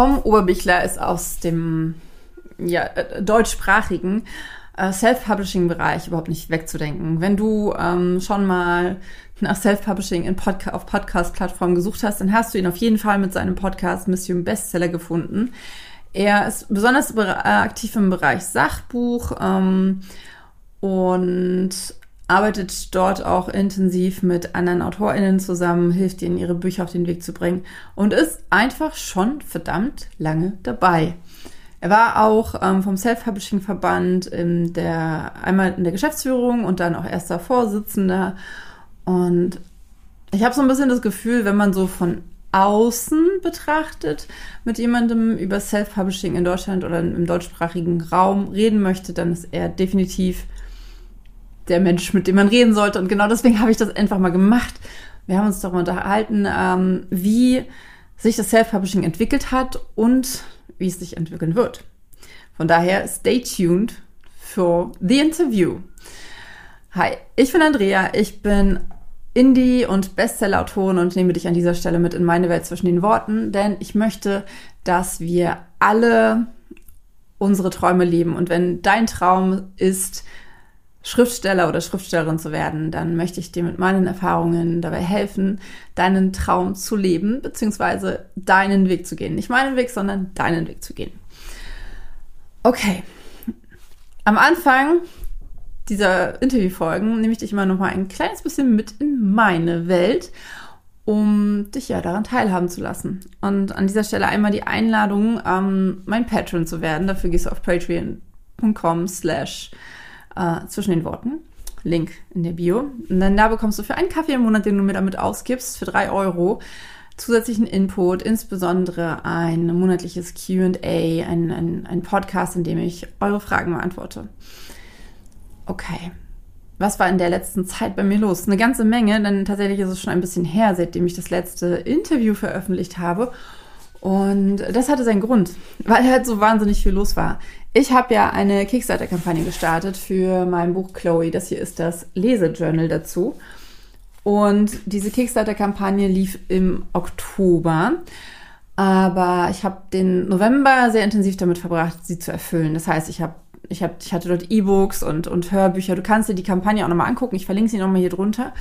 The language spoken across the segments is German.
Tom Oberbichler ist aus dem ja, äh, deutschsprachigen äh, Self-Publishing-Bereich überhaupt nicht wegzudenken. Wenn du ähm, schon mal nach Self-Publishing Podca auf Podcast-Plattformen gesucht hast, dann hast du ihn auf jeden Fall mit seinem Podcast Mission Bestseller gefunden. Er ist besonders äh, aktiv im Bereich Sachbuch ähm, und arbeitet dort auch intensiv mit anderen AutorInnen zusammen, hilft ihnen, ihre Bücher auf den Weg zu bringen und ist einfach schon verdammt lange dabei. Er war auch ähm, vom Self-Publishing-Verband in der, einmal in der Geschäftsführung und dann auch erster Vorsitzender. Und ich habe so ein bisschen das Gefühl, wenn man so von außen betrachtet, mit jemandem über Self-Publishing in Deutschland oder im deutschsprachigen Raum reden möchte, dann ist er definitiv der Mensch, mit dem man reden sollte. Und genau deswegen habe ich das einfach mal gemacht. Wir haben uns darüber unterhalten, ähm, wie sich das Self-Publishing entwickelt hat und wie es sich entwickeln wird. Von daher, stay tuned für the interview. Hi, ich bin Andrea, ich bin Indie- und Bestseller-Autorin und nehme dich an dieser Stelle mit in meine Welt zwischen den Worten, denn ich möchte, dass wir alle unsere Träume leben. Und wenn dein Traum ist, Schriftsteller oder Schriftstellerin zu werden, dann möchte ich dir mit meinen Erfahrungen dabei helfen, deinen Traum zu leben, beziehungsweise deinen Weg zu gehen. Nicht meinen Weg, sondern deinen Weg zu gehen. Okay. Am Anfang dieser Interviewfolgen nehme ich dich immer noch mal ein kleines bisschen mit in meine Welt, um dich ja daran teilhaben zu lassen. Und an dieser Stelle einmal die Einladung, ähm, mein Patron zu werden. Dafür gehst du auf patreon.com slash äh, zwischen den Worten. Link in der Bio. Und dann da bekommst du für einen Kaffee im Monat, den du mir damit ausgibst, für drei Euro, zusätzlichen Input, insbesondere ein monatliches QA, ein, ein, ein Podcast, in dem ich eure Fragen beantworte. Okay. Was war in der letzten Zeit bei mir los? Eine ganze Menge, denn tatsächlich ist es schon ein bisschen her, seitdem ich das letzte Interview veröffentlicht habe. Und das hatte seinen Grund, weil halt so wahnsinnig viel los war. Ich habe ja eine Kickstarter-Kampagne gestartet für mein Buch Chloe. Das hier ist das Lesejournal dazu. Und diese Kickstarter-Kampagne lief im Oktober. Aber ich habe den November sehr intensiv damit verbracht, sie zu erfüllen. Das heißt, ich habe ich, hab, ich hatte dort E-Books und, und Hörbücher. Du kannst dir die Kampagne auch nochmal angucken. Ich verlinke sie nochmal hier drunter.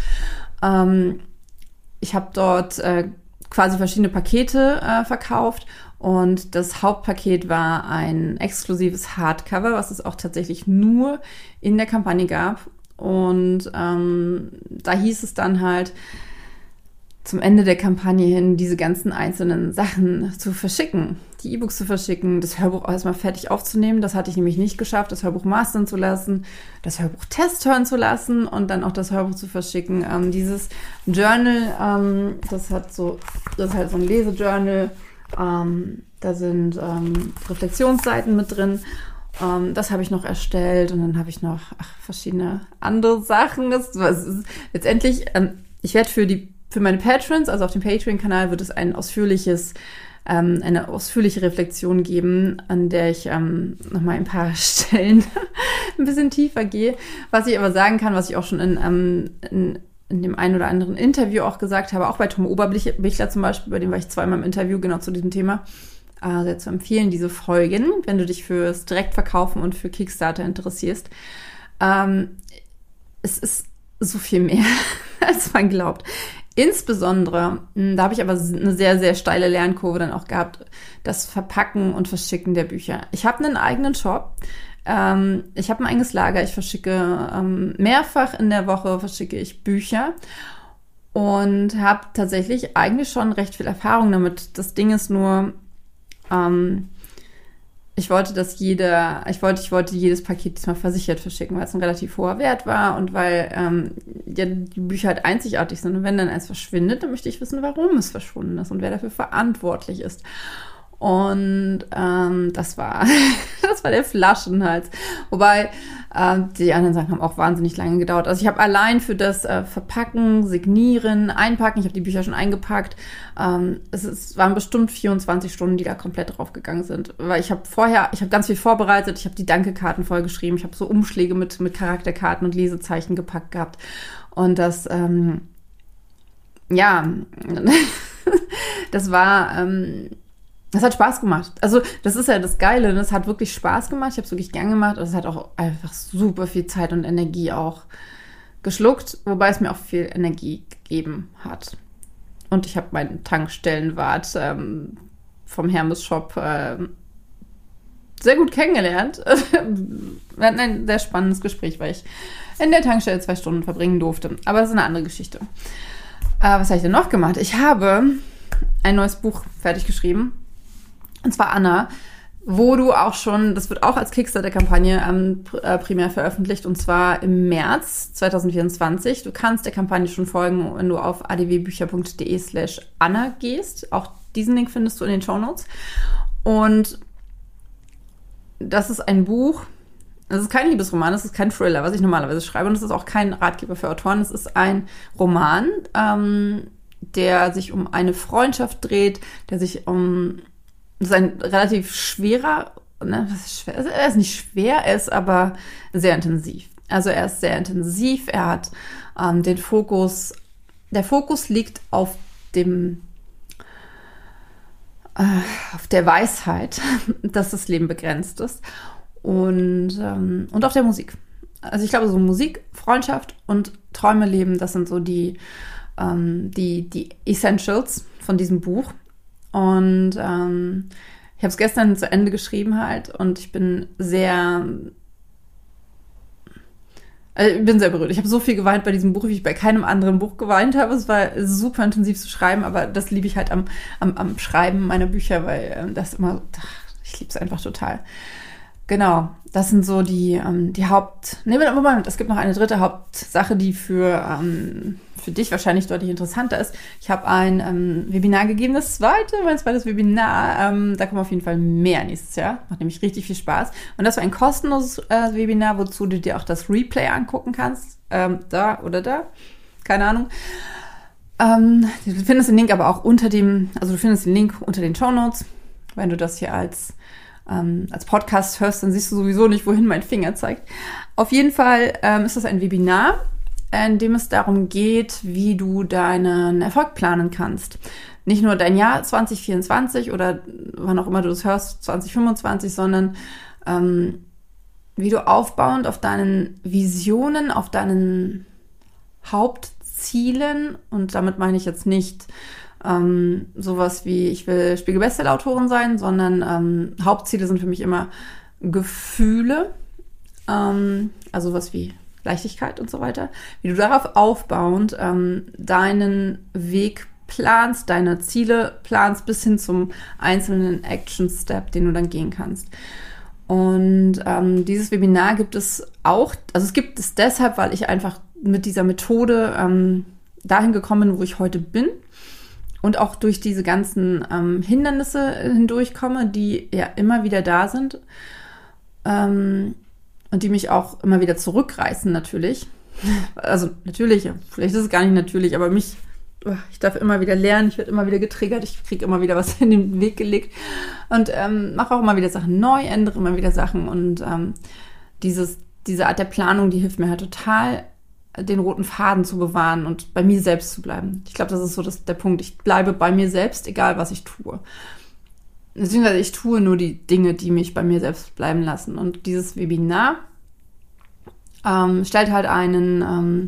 Ähm, ich habe dort äh, quasi verschiedene Pakete äh, verkauft und das Hauptpaket war ein exklusives Hardcover, was es auch tatsächlich nur in der Kampagne gab. Und ähm, da hieß es dann halt, zum Ende der Kampagne hin diese ganzen einzelnen Sachen zu verschicken, die E-Books zu verschicken, das Hörbuch erstmal fertig aufzunehmen. Das hatte ich nämlich nicht geschafft, das Hörbuch mastern zu lassen, das Hörbuch Test hören zu lassen und dann auch das Hörbuch zu verschicken. Ähm, dieses Journal, ähm, das hat so, das ist halt so ein Lesejournal. Ähm, da sind ähm, Reflexionsseiten mit drin. Ähm, das habe ich noch erstellt und dann habe ich noch ach, verschiedene andere Sachen. Das, ist, letztendlich, ähm, ich werde für die für meine Patrons, also auf dem Patreon-Kanal, wird es ein ausführliches, ähm, eine ausführliche Reflexion geben, an der ich ähm, nochmal ein paar Stellen ein bisschen tiefer gehe. Was ich aber sagen kann, was ich auch schon in, ähm, in, in dem einen oder anderen Interview auch gesagt habe, auch bei Tom Oberbichler zum Beispiel, bei dem war ich zweimal im Interview genau zu diesem Thema, äh, sehr zu empfehlen, diese Folgen, wenn du dich fürs Direktverkaufen und für Kickstarter interessierst. Ähm, es ist so viel mehr, als man glaubt. Insbesondere, hm, da habe ich aber eine sehr, sehr steile Lernkurve dann auch gehabt, das Verpacken und Verschicken der Bücher. Ich habe einen eigenen Shop. Ähm, ich habe ein eigenes Lager. Ich verschicke ähm, mehrfach in der Woche verschicke ich Bücher und habe tatsächlich eigentlich schon recht viel Erfahrung damit. Das Ding ist nur, ähm, ich wollte, dass jeder, ich wollte, ich wollte jedes Paket diesmal versichert verschicken, weil es ein relativ hoher Wert war und weil ähm, ja, die Bücher halt einzigartig sind. Und wenn dann eins verschwindet, dann möchte ich wissen, warum es verschwunden ist und wer dafür verantwortlich ist. Und ähm, das war das war der Flaschenhals. Wobei äh, die anderen Sachen haben auch wahnsinnig lange gedauert. Also ich habe allein für das äh, Verpacken, Signieren, Einpacken, ich habe die Bücher schon eingepackt. Ähm, es, ist, waren bestimmt 24 Stunden, die da komplett draufgegangen sind. Weil ich habe vorher, ich habe ganz viel vorbereitet, ich habe die Danke-Karten vollgeschrieben, ich habe so Umschläge mit, mit Charakterkarten und Lesezeichen gepackt gehabt. Und das, ähm, ja, das war. Ähm, das hat Spaß gemacht. Also das ist ja das Geile. Das hat wirklich Spaß gemacht. Ich habe es wirklich gern gemacht. Und es hat auch einfach super viel Zeit und Energie auch geschluckt, wobei es mir auch viel Energie gegeben hat. Und ich habe meinen Tankstellenwart ähm, vom Hermes Shop äh, sehr gut kennengelernt. Wir hatten ein sehr spannendes Gespräch, weil ich in der Tankstelle zwei Stunden verbringen durfte. Aber das ist eine andere Geschichte. Äh, was habe ich denn noch gemacht? Ich habe ein neues Buch fertig geschrieben. Und zwar Anna, wo du auch schon, das wird auch als Kickstarter-Kampagne ähm, äh, primär veröffentlicht und zwar im März 2024. Du kannst der Kampagne schon folgen, wenn du auf adwbücher.de slash Anna gehst. Auch diesen Link findest du in den Show Notes. Und das ist ein Buch, es ist kein Liebesroman, es ist kein Thriller, was ich normalerweise schreibe, und es ist auch kein Ratgeber für Autoren. Es ist ein Roman, ähm, der sich um eine Freundschaft dreht, der sich um ist ein relativ schwerer, ne, schwer, er ist nicht schwer, er ist aber sehr intensiv. Also er ist sehr intensiv, er hat ähm, den Fokus, der Fokus liegt auf dem äh, auf der Weisheit, dass das Leben begrenzt ist und, ähm, und auf der Musik. Also ich glaube, so Musik, Freundschaft und Träume leben, das sind so die, ähm, die, die Essentials von diesem Buch. Und ähm, ich habe es gestern zu Ende geschrieben halt und ich bin sehr also ich bin sehr berührt. Ich habe so viel geweint bei diesem Buch, wie ich bei keinem anderen Buch geweint habe. Es war super intensiv zu schreiben, aber das liebe ich halt am, am, am Schreiben meiner Bücher, weil ähm, das immer, ich liebe es einfach total. Genau, das sind so die, ähm, die Haupt. Nee, Moment, es gibt noch eine dritte Hauptsache, die für, ähm, für dich wahrscheinlich deutlich interessanter ist. Ich habe ein ähm, Webinar gegeben, das zweite, mein zweites Webinar. Ähm, da kommen auf jeden Fall mehr nächstes Jahr. Macht nämlich richtig viel Spaß. Und das war ein kostenloses äh, Webinar, wozu du dir auch das Replay angucken kannst. Ähm, da oder da. Keine Ahnung. Ähm, du findest den Link aber auch unter dem, also du findest den Link unter den Show Notes, wenn du das hier als ähm, als Podcast hörst, dann siehst du sowieso nicht, wohin mein Finger zeigt. Auf jeden Fall ähm, ist das ein Webinar, in dem es darum geht, wie du deinen Erfolg planen kannst. Nicht nur dein Jahr 2024 oder wann auch immer du das hörst, 2025, sondern ähm, wie du aufbauend auf deinen Visionen, auf deinen Hauptzielen, und damit meine ich jetzt nicht ähm, sowas wie, ich will Spiegel-Bestseller-Autorin sein, sondern ähm, Hauptziele sind für mich immer Gefühle, ähm, also was wie Leichtigkeit und so weiter, wie du darauf aufbauend ähm, deinen Weg planst, deine Ziele planst, bis hin zum einzelnen Action-Step, den du dann gehen kannst. Und ähm, dieses Webinar gibt es auch, also es gibt es deshalb, weil ich einfach mit dieser Methode ähm, dahin gekommen bin, wo ich heute bin und auch durch diese ganzen ähm, Hindernisse hindurchkomme, die ja immer wieder da sind ähm, und die mich auch immer wieder zurückreißen natürlich. Also natürlich, vielleicht ist es gar nicht natürlich, aber mich, ich darf immer wieder lernen, ich werde immer wieder getriggert, ich kriege immer wieder was in den Weg gelegt und ähm, mache auch immer wieder Sachen neu, ändere immer wieder Sachen und ähm, dieses, diese Art der Planung, die hilft mir halt total den roten Faden zu bewahren und bei mir selbst zu bleiben. Ich glaube, das ist so das, der Punkt. Ich bleibe bei mir selbst, egal was ich tue. Beziehungsweise ich tue nur die Dinge, die mich bei mir selbst bleiben lassen. Und dieses Webinar ähm, stellt halt einen, ähm,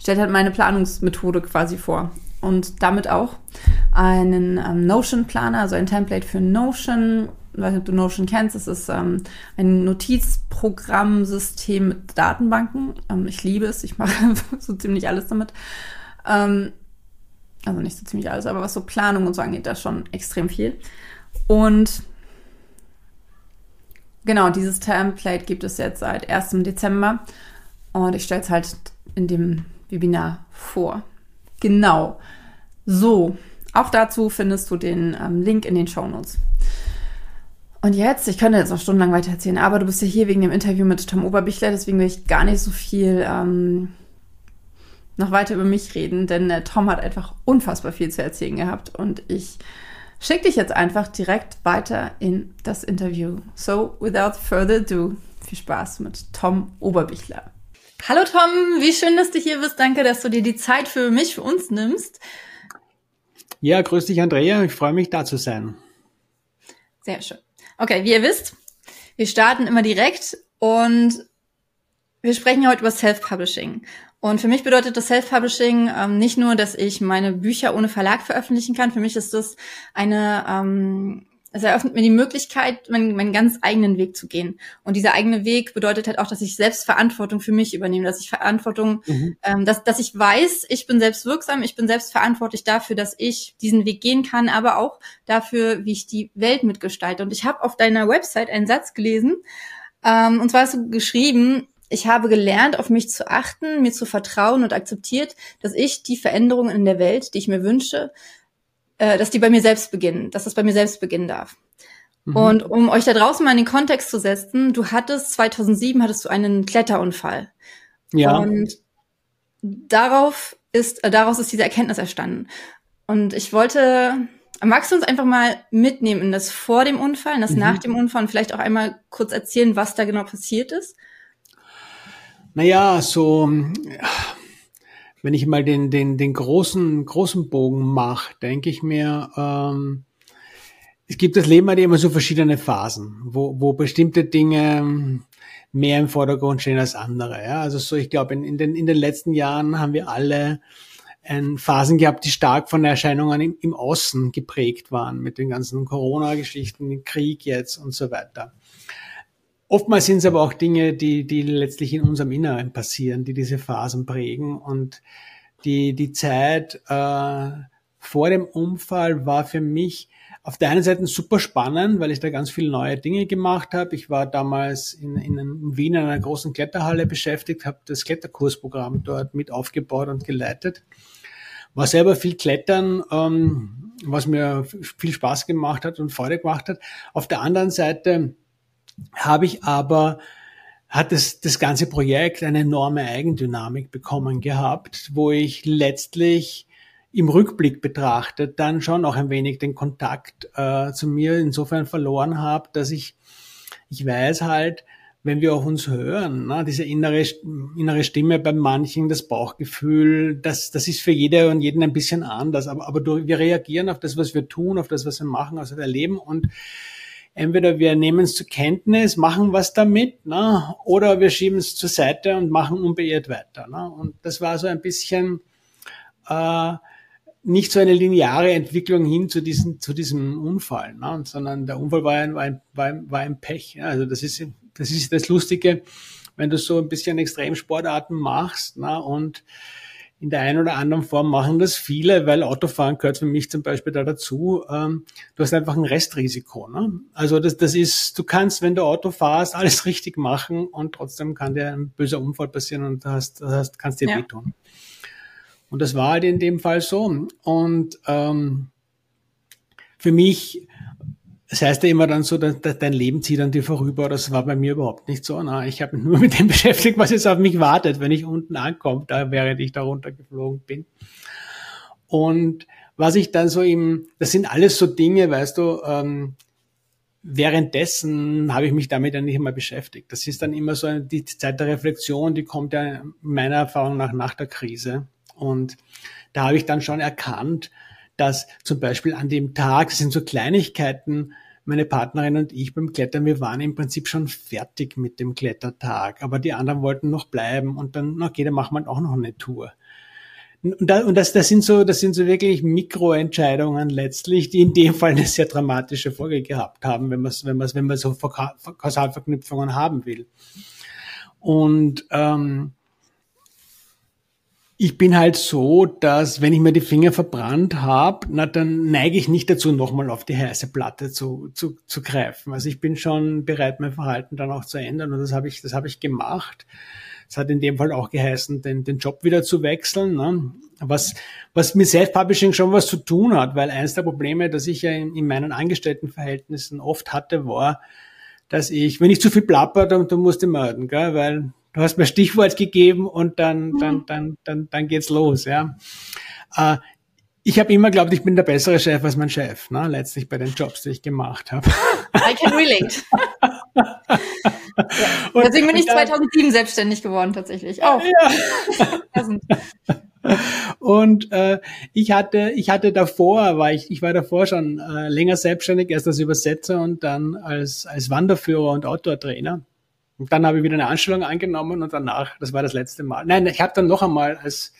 stellt halt meine Planungsmethode quasi vor. Und damit auch einen ähm, Notion-Planer, also ein Template für Notion, ich weiß nicht, ob du Notion kennst, es ist ähm, ein Notizprogrammsystem mit Datenbanken. Ähm, ich liebe es, ich mache so ziemlich alles damit. Ähm, also nicht so ziemlich alles, aber was so Planung und so angeht, da schon extrem viel. Und genau, dieses Template gibt es jetzt seit 1. Dezember und ich stelle es halt in dem Webinar vor. Genau. So, auch dazu findest du den ähm, Link in den Show Notes. Und jetzt, ich könnte jetzt noch stundenlang weiter erzählen, aber du bist ja hier wegen dem Interview mit Tom Oberbichler, deswegen will ich gar nicht so viel ähm, noch weiter über mich reden, denn äh, Tom hat einfach unfassbar viel zu erzählen gehabt und ich schicke dich jetzt einfach direkt weiter in das Interview. So, without further ado, viel Spaß mit Tom Oberbichler. Hallo Tom, wie schön, dass du hier bist. Danke, dass du dir die Zeit für mich, für uns nimmst. Ja, grüß dich Andrea, ich freue mich da zu sein. Sehr schön. Okay, wie ihr wisst, wir starten immer direkt und wir sprechen heute über Self-Publishing. Und für mich bedeutet das Self-Publishing ähm, nicht nur, dass ich meine Bücher ohne Verlag veröffentlichen kann. Für mich ist das eine, ähm, es eröffnet mir die Möglichkeit, meinen, meinen ganz eigenen Weg zu gehen. Und dieser eigene Weg bedeutet halt auch, dass ich selbst Verantwortung für mich übernehme, dass ich Verantwortung, mhm. ähm, dass, dass ich weiß, ich bin selbst wirksam, ich bin selbst verantwortlich dafür, dass ich diesen Weg gehen kann, aber auch dafür, wie ich die Welt mitgestalte. Und ich habe auf deiner Website einen Satz gelesen, ähm, und zwar hast du geschrieben, ich habe gelernt, auf mich zu achten, mir zu vertrauen und akzeptiert, dass ich die Veränderungen in der Welt, die ich mir wünsche, äh, dass die bei mir selbst beginnen, dass das bei mir selbst beginnen darf. Mhm. Und um euch da draußen mal in den Kontext zu setzen, du hattest 2007 hattest du einen Kletterunfall. Ja. Und darauf ist, äh, daraus ist diese Erkenntnis erstanden. Und ich wollte, magst du uns einfach mal mitnehmen in das vor dem Unfall, in das mhm. nach dem Unfall und vielleicht auch einmal kurz erzählen, was da genau passiert ist? Naja, so, wenn ich mal den, den, den großen, großen Bogen mache, denke ich mir, ähm, es gibt das Leben hat immer so verschiedene Phasen, wo, wo bestimmte Dinge mehr im Vordergrund stehen als andere. Ja? Also so, ich glaube, in, in, den, in den letzten Jahren haben wir alle ähm, Phasen gehabt, die stark von Erscheinungen im, im Außen geprägt waren, mit den ganzen Corona-Geschichten, Krieg jetzt und so weiter. Oftmals sind es aber auch Dinge, die, die letztlich in unserem Inneren passieren, die diese Phasen prägen. Und die, die Zeit äh, vor dem Unfall war für mich auf der einen Seite super spannend, weil ich da ganz viele neue Dinge gemacht habe. Ich war damals in, in, Wien in einer großen Kletterhalle beschäftigt, habe das Kletterkursprogramm dort mit aufgebaut und geleitet. War selber viel Klettern, ähm, was mir viel Spaß gemacht hat und Freude gemacht hat. Auf der anderen Seite habe ich aber hat das, das ganze Projekt eine enorme Eigendynamik bekommen gehabt, wo ich letztlich im Rückblick betrachtet dann schon auch ein wenig den Kontakt äh, zu mir insofern verloren habe, dass ich, ich weiß halt, wenn wir auch uns hören, ne, diese innere, innere Stimme bei manchen, das Bauchgefühl, das, das ist für jede und jeden ein bisschen anders, aber, aber wir reagieren auf das, was wir tun, auf das, was wir machen, also erleben und entweder wir nehmen es zur Kenntnis, machen was damit, ne, oder wir schieben es zur Seite und machen unbeirrt weiter. Ne. Und das war so ein bisschen äh, nicht so eine lineare Entwicklung hin zu diesem, zu diesem Unfall, ne, sondern der Unfall war ein, war ein, war ein, war ein Pech. Ja. Also das ist, das ist das Lustige, wenn du so ein bisschen Extremsportarten machst ne, und in der einen oder anderen Form machen das viele, weil Autofahren gehört für mich zum Beispiel da dazu. Ähm, du hast einfach ein Restrisiko. Ne? Also das, das ist, du kannst, wenn du Auto fahrst, alles richtig machen und trotzdem kann dir ein böser Unfall passieren und du hast, hast, kannst dir ja. wehtun. Und das war halt in dem Fall so. Und ähm, für mich das heißt ja immer dann so, dass, dein Leben zieht an dir vorüber. Das war bei mir überhaupt nicht so. Na, ich habe mich nur mit dem beschäftigt, was jetzt auf mich wartet, wenn ich unten ankomme, da während ich da runtergeflogen bin. Und was ich dann so im, das sind alles so Dinge, weißt du, ähm, währenddessen habe ich mich damit ja nicht immer beschäftigt. Das ist dann immer so die Zeit der Reflexion, die kommt ja meiner Erfahrung nach nach der Krise. Und da habe ich dann schon erkannt, dass zum Beispiel an dem Tag, das sind so Kleinigkeiten, meine Partnerin und ich beim Klettern, wir waren im Prinzip schon fertig mit dem Klettertag, aber die anderen wollten noch bleiben und dann, okay, dann machen wir auch noch eine Tour. Und, und das, das sind so, das sind so wirklich Mikroentscheidungen letztlich, die in dem Fall eine sehr dramatische Folge gehabt haben, wenn man wenn man wenn man so Kausalverknüpfungen haben will. Und ähm, ich bin halt so, dass wenn ich mir die Finger verbrannt habe, na dann neige ich nicht dazu, nochmal auf die heiße Platte zu, zu, zu greifen. Also ich bin schon bereit, mein Verhalten dann auch zu ändern und das habe ich, das habe ich gemacht. Das hat in dem Fall auch geheißen, den, den Job wieder zu wechseln, ne? was, was mit Self-Publishing schon was zu tun hat, weil eines der Probleme, das ich ja in, in meinen Angestelltenverhältnissen oft hatte, war, dass ich, wenn ich zu viel plapper, dann, dann musste melden, gell? weil du hast mir Stichwort gegeben und dann, mhm. dann, dann, dann, dann geht's los, ja. Äh, ich habe immer geglaubt, ich bin der bessere Chef als mein Chef, ne? letztlich bei den Jobs, die ich gemacht habe. I can relate. ja. Deswegen bin ich 2007 selbstständig geworden tatsächlich. Auch. Ja. Und äh, ich hatte, ich hatte davor, war ich, ich war davor schon äh, länger selbstständig, erst als Übersetzer und dann als, als Wanderführer und Outdoor-Trainer. Und dann habe ich wieder eine Anstellung angenommen und danach, das war das letzte Mal. Nein, ich habe dann noch einmal als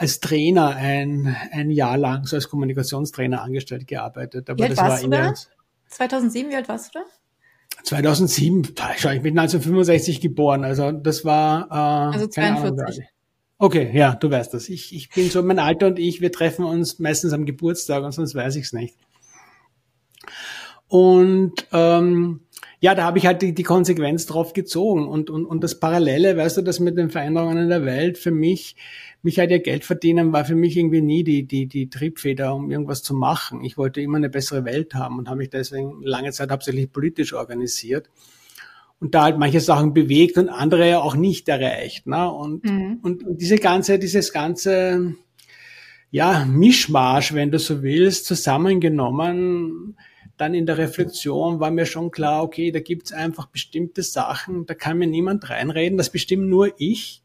als Trainer ein, ein Jahr lang, so als Kommunikationstrainer angestellt gearbeitet. Aber wie alt das warst war in der 2007, wie alt warst du da? 2007, ich bin 1965 geboren, also das war äh, also 42. Okay, ja, du weißt das. Ich, ich bin so, mein Alter und ich, wir treffen uns meistens am Geburtstag und sonst weiß ich es nicht. Und ähm, ja, da habe ich halt die, die Konsequenz drauf gezogen. Und, und, und das Parallele, weißt du, das mit den Veränderungen in der Welt für mich, mich halt ja Geld verdienen, war für mich irgendwie nie die, die, die Triebfeder, um irgendwas zu machen. Ich wollte immer eine bessere Welt haben und habe mich deswegen lange Zeit hauptsächlich politisch organisiert und da halt manche Sachen bewegt und andere ja auch nicht erreicht. Ne? Und, mhm. und, und diese ganze, dieses ganze, ja, Mischmasch, wenn du so willst, zusammengenommen, dann in der Reflexion war mir schon klar, okay, da gibt's einfach bestimmte Sachen, da kann mir niemand reinreden, das bestimmt nur ich.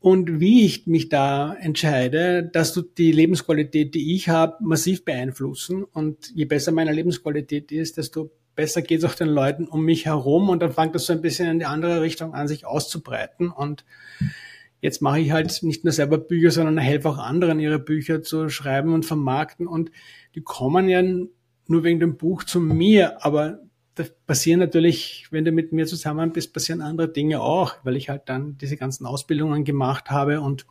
Und wie ich mich da entscheide, dass du die Lebensqualität, die ich habe, massiv beeinflussen. Und je besser meine Lebensqualität ist, desto besser geht es auch den Leuten um mich herum und dann fängt das so ein bisschen in die andere Richtung an, sich auszubreiten. Und jetzt mache ich halt nicht nur selber Bücher, sondern helfe auch anderen, ihre Bücher zu schreiben und vermarkten. Und die kommen ja nur wegen dem Buch zu mir, aber da passieren natürlich, wenn du mit mir zusammen bist, passieren andere Dinge auch, weil ich halt dann diese ganzen Ausbildungen gemacht habe und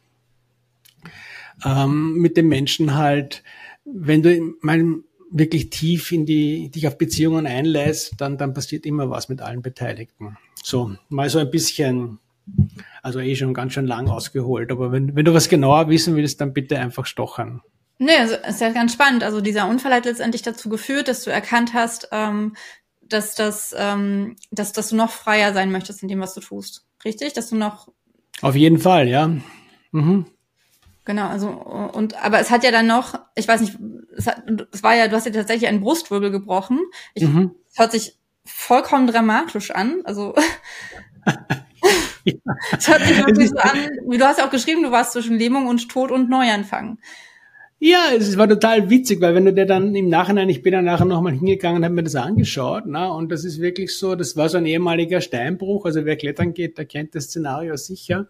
ähm, mit den Menschen halt, wenn du in wirklich tief in die, dich auf Beziehungen einlässt, dann, dann passiert immer was mit allen Beteiligten. So, mal so ein bisschen, also eh schon ganz schön lang ausgeholt, aber wenn, wenn du was genauer wissen willst, dann bitte einfach stochern. Nee, also ist ja ganz spannend. Also dieser Unfall hat letztendlich dazu geführt, dass du erkannt hast, ähm, dass, das, ähm, dass, dass du noch freier sein möchtest in dem, was du tust. Richtig? Dass du noch. Auf jeden Fall, ja. Mhm. Genau, also und aber es hat ja dann noch, ich weiß nicht, es, hat, es war ja, du hast ja tatsächlich einen Brustwirbel gebrochen. Ich, mhm. Es hört sich vollkommen dramatisch an. Also es hört sich wirklich so an, wie du hast ja auch geschrieben, du warst zwischen Lähmung und Tod und Neuanfang. Ja, es war total witzig, weil wenn du dir dann im Nachhinein, ich bin dann nachher nochmal hingegangen und habe mir das angeschaut, na, und das ist wirklich so, das war so ein ehemaliger Steinbruch, also wer klettern geht, der kennt das Szenario sicher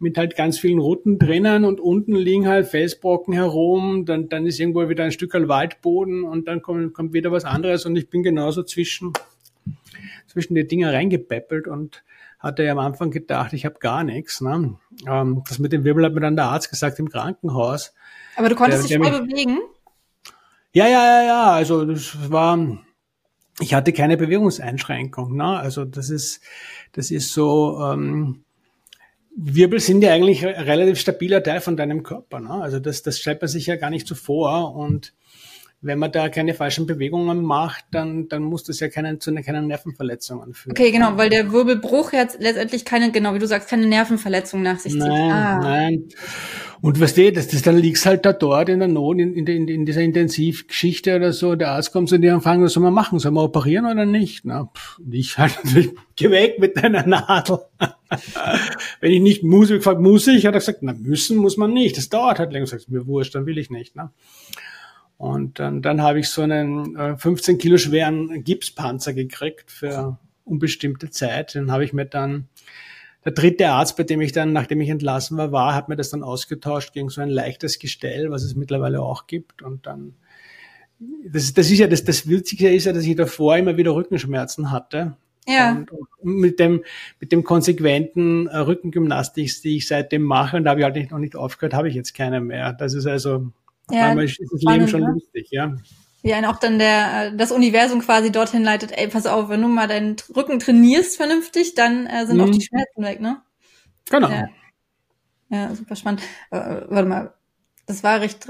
mit halt ganz vielen Routen drinnen und unten liegen halt Felsbrocken herum, dann, dann ist irgendwo wieder ein Stück Waldboden und dann kommt, kommt wieder was anderes und ich bin genauso zwischen, zwischen die Dinger reingepäppelt und hatte ja am Anfang gedacht, ich habe gar nichts. Ne? Ähm, das mit dem Wirbel hat mir dann der Arzt gesagt im Krankenhaus. Aber du konntest der, dich voll bewegen? Ja, ja, ja, ja. Also das war, ich hatte keine Bewegungseinschränkung. Ne? Also das ist, das ist so, ähm, Wirbel sind ja eigentlich ein relativ stabiler Teil von deinem Körper. Ne? Also das, das stellt man sich ja gar nicht so vor. Und wenn man da keine falschen Bewegungen macht, dann, dann muss das ja keinen, zu keinen Nervenverletzungen führen. Okay, genau, weil der Wirbelbruch jetzt letztendlich keine, genau wie du sagst, keine Nervenverletzung nach sich zieht. Nein, ah. nein. Und was du, das, das, dann liegst halt da dort in der Not, in, in, in dieser Intensivgeschichte oder so, der Arzt kommt zu dir und fragt, was soll man machen? Soll man operieren oder nicht? Na, pff, ich halt natürlich, geh weg mit deiner Nadel. Wenn ich nicht muss, ich gefragt, muss ich? Hat er gesagt, na, müssen muss man nicht. Das dauert halt länger. Ich sag, mir wurscht, dann will ich nicht. Ne? Und dann, dann habe ich so einen äh, 15 Kilo schweren Gipspanzer gekriegt für unbestimmte Zeit. Den habe ich mir dann, der dritte Arzt, bei dem ich dann, nachdem ich entlassen war, war, hat mir das dann ausgetauscht gegen so ein leichtes Gestell, was es mittlerweile auch gibt. Und dann, das, das ist ja, das, das Witzige ist ja, dass ich davor immer wieder Rückenschmerzen hatte. Ja. Und, und mit dem, mit dem konsequenten äh, Rückengymnastik, die ich seitdem mache, und da habe ich halt nicht, noch nicht aufgehört, habe ich jetzt keine mehr. Das ist also ja, Manchmal ist das Leben schon ne? lustig, ja. Wie einen auch dann der, das Universum quasi dorthin leitet, ey, pass auf, wenn du mal deinen Rücken trainierst vernünftig, dann äh, sind mhm. auch die Schmerzen weg, ne? Genau. Ja, ja super spannend. Äh, warte mal, das war recht,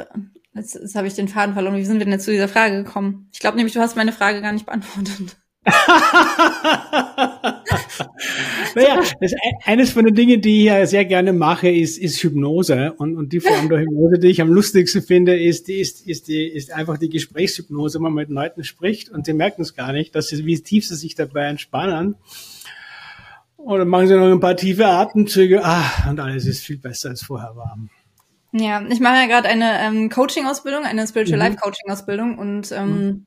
jetzt, jetzt habe ich den Faden verloren. Wie sind wir denn jetzt zu dieser Frage gekommen? Ich glaube nämlich, du hast meine Frage gar nicht beantwortet. naja, das, eines von den Dingen, die ich ja sehr gerne mache, ist, ist Hypnose. Und, und die Form der Hypnose, die ich am lustigsten finde, ist, ist, ist, die, ist einfach die Gesprächshypnose, wenn man mit Leuten spricht und sie merken es gar nicht, dass sie, wie tief sie sich dabei entspannen. Und dann machen sie noch ein paar tiefe Atemzüge. Ah, und alles ist viel besser als vorher war. Ja, ich mache ja gerade eine ähm, Coaching-Ausbildung, eine Spiritual mhm. Life Coaching-Ausbildung und ähm, mhm.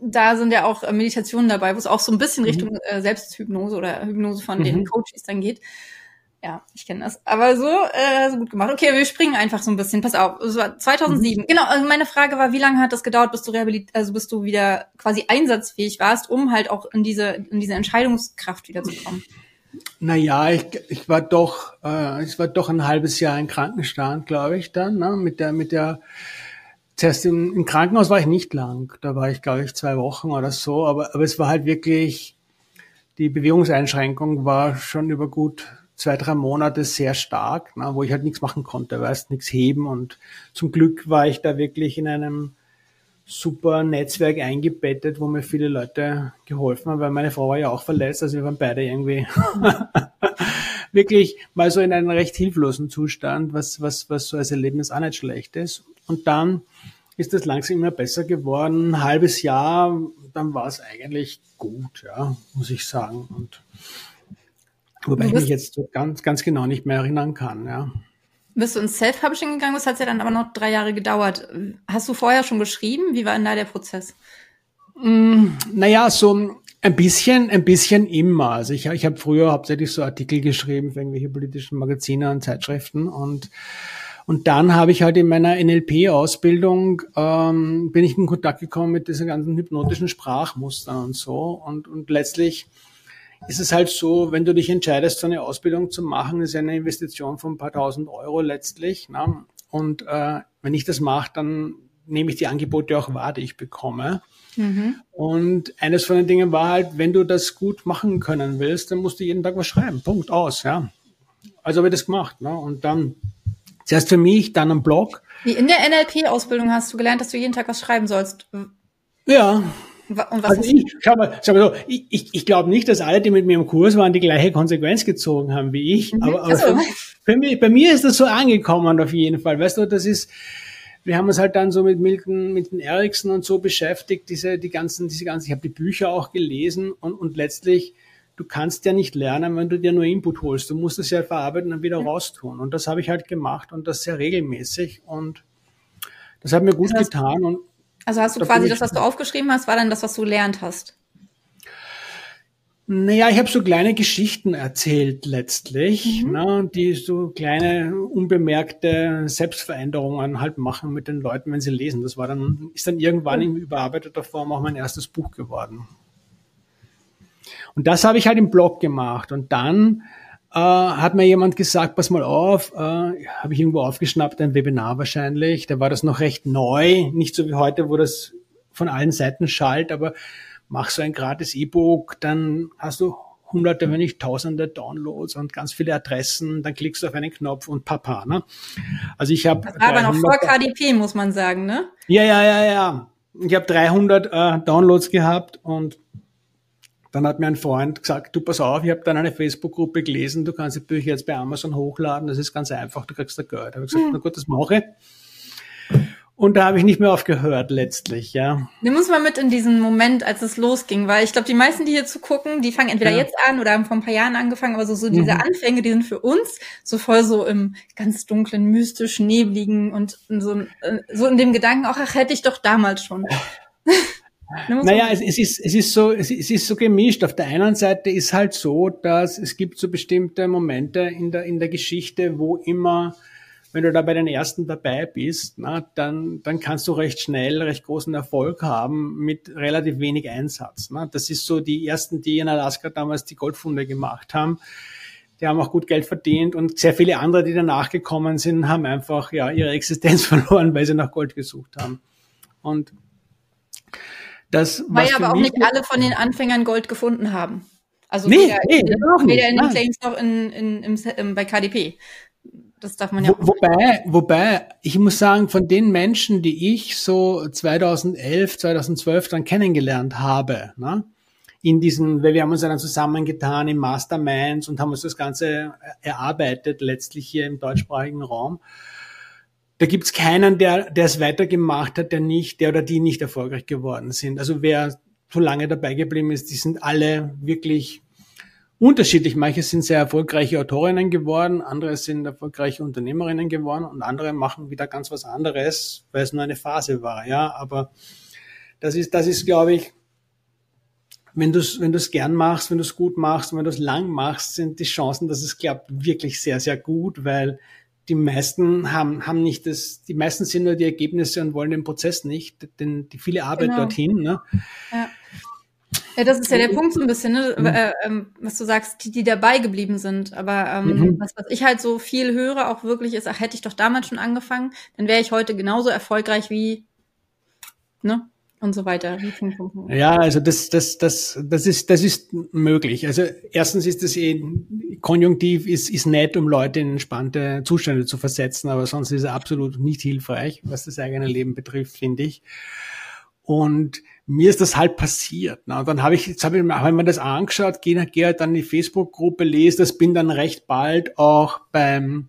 Da sind ja auch äh, Meditationen dabei, wo es auch so ein bisschen mhm. Richtung äh, Selbsthypnose oder Hypnose von den mhm. Coaches dann geht. Ja, ich kenne das. Aber so, äh, so gut gemacht. Okay, wir springen einfach so ein bisschen. Pass auf, es war 2007. Mhm. Genau, also meine Frage war, wie lange hat das gedauert, bis du rehabilit, also bis du wieder quasi einsatzfähig warst, um halt auch in diese in diese Entscheidungskraft wiederzukommen? Naja, ich, ich war doch, äh, ich war doch ein halbes Jahr in Krankenstand, glaube ich, dann, ne? Mit der, mit der Zuerst im, im Krankenhaus war ich nicht lang. Da war ich, glaube ich, zwei Wochen oder so. Aber, aber es war halt wirklich, die Bewegungseinschränkung war schon über gut zwei, drei Monate sehr stark, na, wo ich halt nichts machen konnte, weißt, nichts heben und zum Glück war ich da wirklich in einem super Netzwerk eingebettet, wo mir viele Leute geholfen haben, weil meine Frau war ja auch verletzt, also wir waren beide irgendwie wirklich mal so in einem recht hilflosen Zustand, was, was, was so als Erlebnis auch nicht schlecht ist. Und dann ist das langsam immer besser geworden. Ein halbes Jahr, dann war es eigentlich gut, ja, muss ich sagen. Und Wobei ich mich jetzt so ganz, ganz genau nicht mehr erinnern kann, ja. Bist du ins Self-Publishing gegangen? Das hat ja dann aber noch drei Jahre gedauert. Hast du vorher schon geschrieben? Wie war denn da der Prozess? Mm, naja, so ein bisschen, ein bisschen immer. Also ich, ich habe früher hauptsächlich so Artikel geschrieben für irgendwelche politischen Magazine und Zeitschriften und und dann habe ich halt in meiner NLP-Ausbildung ähm, bin ich in Kontakt gekommen mit diesen ganzen hypnotischen Sprachmustern und so und und letztlich ist es halt so, wenn du dich entscheidest, so eine Ausbildung zu machen, ist eine Investition von ein paar tausend Euro letztlich. Ne? Und äh, wenn ich das mache, dann nehme ich die Angebote auch wahr, die ich bekomme. Mhm. Und eines von den Dingen war halt, wenn du das gut machen können willst, dann musst du jeden Tag was schreiben. Punkt aus, ja. Also habe ich das gemacht. Ne? Und dann zuerst für mich, dann am Blog. Wie in der NLP-Ausbildung hast du gelernt, dass du jeden Tag was schreiben sollst. Ja, also ich, schau mal, schau mal so, ich, ich, ich glaube nicht, dass alle, die mit mir im Kurs waren, die gleiche Konsequenz gezogen haben wie ich. Mhm. Aber, aber also. für, für mich, bei mir ist das so angekommen auf jeden Fall. Weißt du, das ist, wir haben uns halt dann so mit Milton, mit den Ericsson und so beschäftigt, diese, die ganzen, diese ganzen, ich habe die Bücher auch gelesen und, und letztlich, du kannst ja nicht lernen, wenn du dir nur Input holst. Du musst es ja verarbeiten und wieder raustun. Und das habe ich halt gemacht und das sehr regelmäßig und das hat mir gut das getan und also hast du quasi das, was du aufgeschrieben hast, war dann das, was du gelernt hast? Naja, ich habe so kleine Geschichten erzählt letztlich, mhm. ne, die so kleine unbemerkte Selbstveränderungen halt machen mit den Leuten, wenn sie lesen. Das war dann, ist dann irgendwann in überarbeiteter Form auch mein erstes Buch geworden. Und das habe ich halt im Blog gemacht. Und dann äh, hat mir jemand gesagt, pass mal auf, äh, habe ich irgendwo aufgeschnappt, ein Webinar wahrscheinlich, da war das noch recht neu, nicht so wie heute, wo das von allen Seiten schallt, aber mach so ein gratis E-Book, dann hast du hunderte, wenn nicht tausende Downloads und ganz viele Adressen, dann klickst du auf einen Knopf und papa, ne? Also ich habe... Das war aber noch vor KDP, muss man sagen, ne? Ja, ja, ja, ja. Ich habe 300 äh, Downloads gehabt und dann hat mir ein Freund gesagt, du pass auf, ich habe dann eine Facebook-Gruppe gelesen, du kannst die Bücher jetzt bei Amazon hochladen, das ist ganz einfach, du kriegst da Geld. Da habe ich gesagt, mhm. na gut, das mache ich. Und da habe ich nicht mehr aufgehört letztlich, ja. Nimm uns mal mit in diesen Moment, als es losging, weil ich glaube, die meisten, die hier zu gucken, die fangen entweder ja. jetzt an oder haben vor ein paar Jahren angefangen, aber so, so diese mhm. Anfänge, die sind für uns so voll so im ganz dunklen, mystisch, nebligen und so, äh, so in dem Gedanken, auch, ach, hätte ich doch damals schon. Naja, es, es, ist, es, ist so, es, ist so gemischt. Auf der einen Seite ist halt so, dass es gibt so bestimmte Momente in der, in der Geschichte, wo immer, wenn du da bei den ersten dabei bist, na, dann, dann kannst du recht schnell recht großen Erfolg haben mit relativ wenig Einsatz. Na. Das ist so die ersten, die in Alaska damals die Goldfunde gemacht haben. Die haben auch gut Geld verdient und sehr viele andere, die danach gekommen sind, haben einfach ja ihre Existenz verloren, weil sie nach Gold gesucht haben. Und das, Weil aber auch nicht alle von den Anfängern Gold gefunden haben. Also nee, weder, nee, in, weder in den Claims noch in, in, im, im, bei KDP. Das darf man ja Wo, Wobei, wobei, ich muss sagen, von den Menschen, die ich so 2011, 2012 dann kennengelernt habe, ne, in diesen, weil wir haben uns dann zusammengetan im Masterminds und haben uns das Ganze erarbeitet, letztlich hier im deutschsprachigen Raum da gibt's keinen, der, der es weitergemacht hat, der nicht, der oder die nicht erfolgreich geworden sind. Also wer so lange dabei geblieben ist, die sind alle wirklich unterschiedlich. Manche sind sehr erfolgreiche Autorinnen geworden, andere sind erfolgreiche Unternehmerinnen geworden und andere machen wieder ganz was anderes, weil es nur eine Phase war. Ja, aber das ist, das ist, glaube ich, wenn du es wenn du's gern machst, wenn du es gut machst, wenn du es lang machst, sind die Chancen, dass es klappt, wirklich sehr, sehr gut, weil die meisten haben, haben nicht das, die meisten sind nur die Ergebnisse und wollen den Prozess nicht, denn die viele Arbeit genau. dorthin. Ne? Ja. Ja, das ist ja der Punkt so ein bisschen, ne? Mhm. Äh, ähm, was du sagst, die, die dabei geblieben sind. Aber ähm, mhm. was, was ich halt so viel höre, auch wirklich ist, ach, hätte ich doch damals schon angefangen, dann wäre ich heute genauso erfolgreich wie, ne? Und so weiter. Ja, also das, das, das, das ist, das ist möglich. Also erstens ist das eh, Konjunktiv ist, ist nett, um Leute in entspannte Zustände zu versetzen, aber sonst ist es absolut nicht hilfreich, was das eigene Leben betrifft, finde ich. Und mir ist das halt passiert. Ne? Und dann habe ich, jetzt habe ich, hab ich mir das angeschaut, gehe geh halt dann in die Facebook-Gruppe, lese das, bin dann recht bald auch beim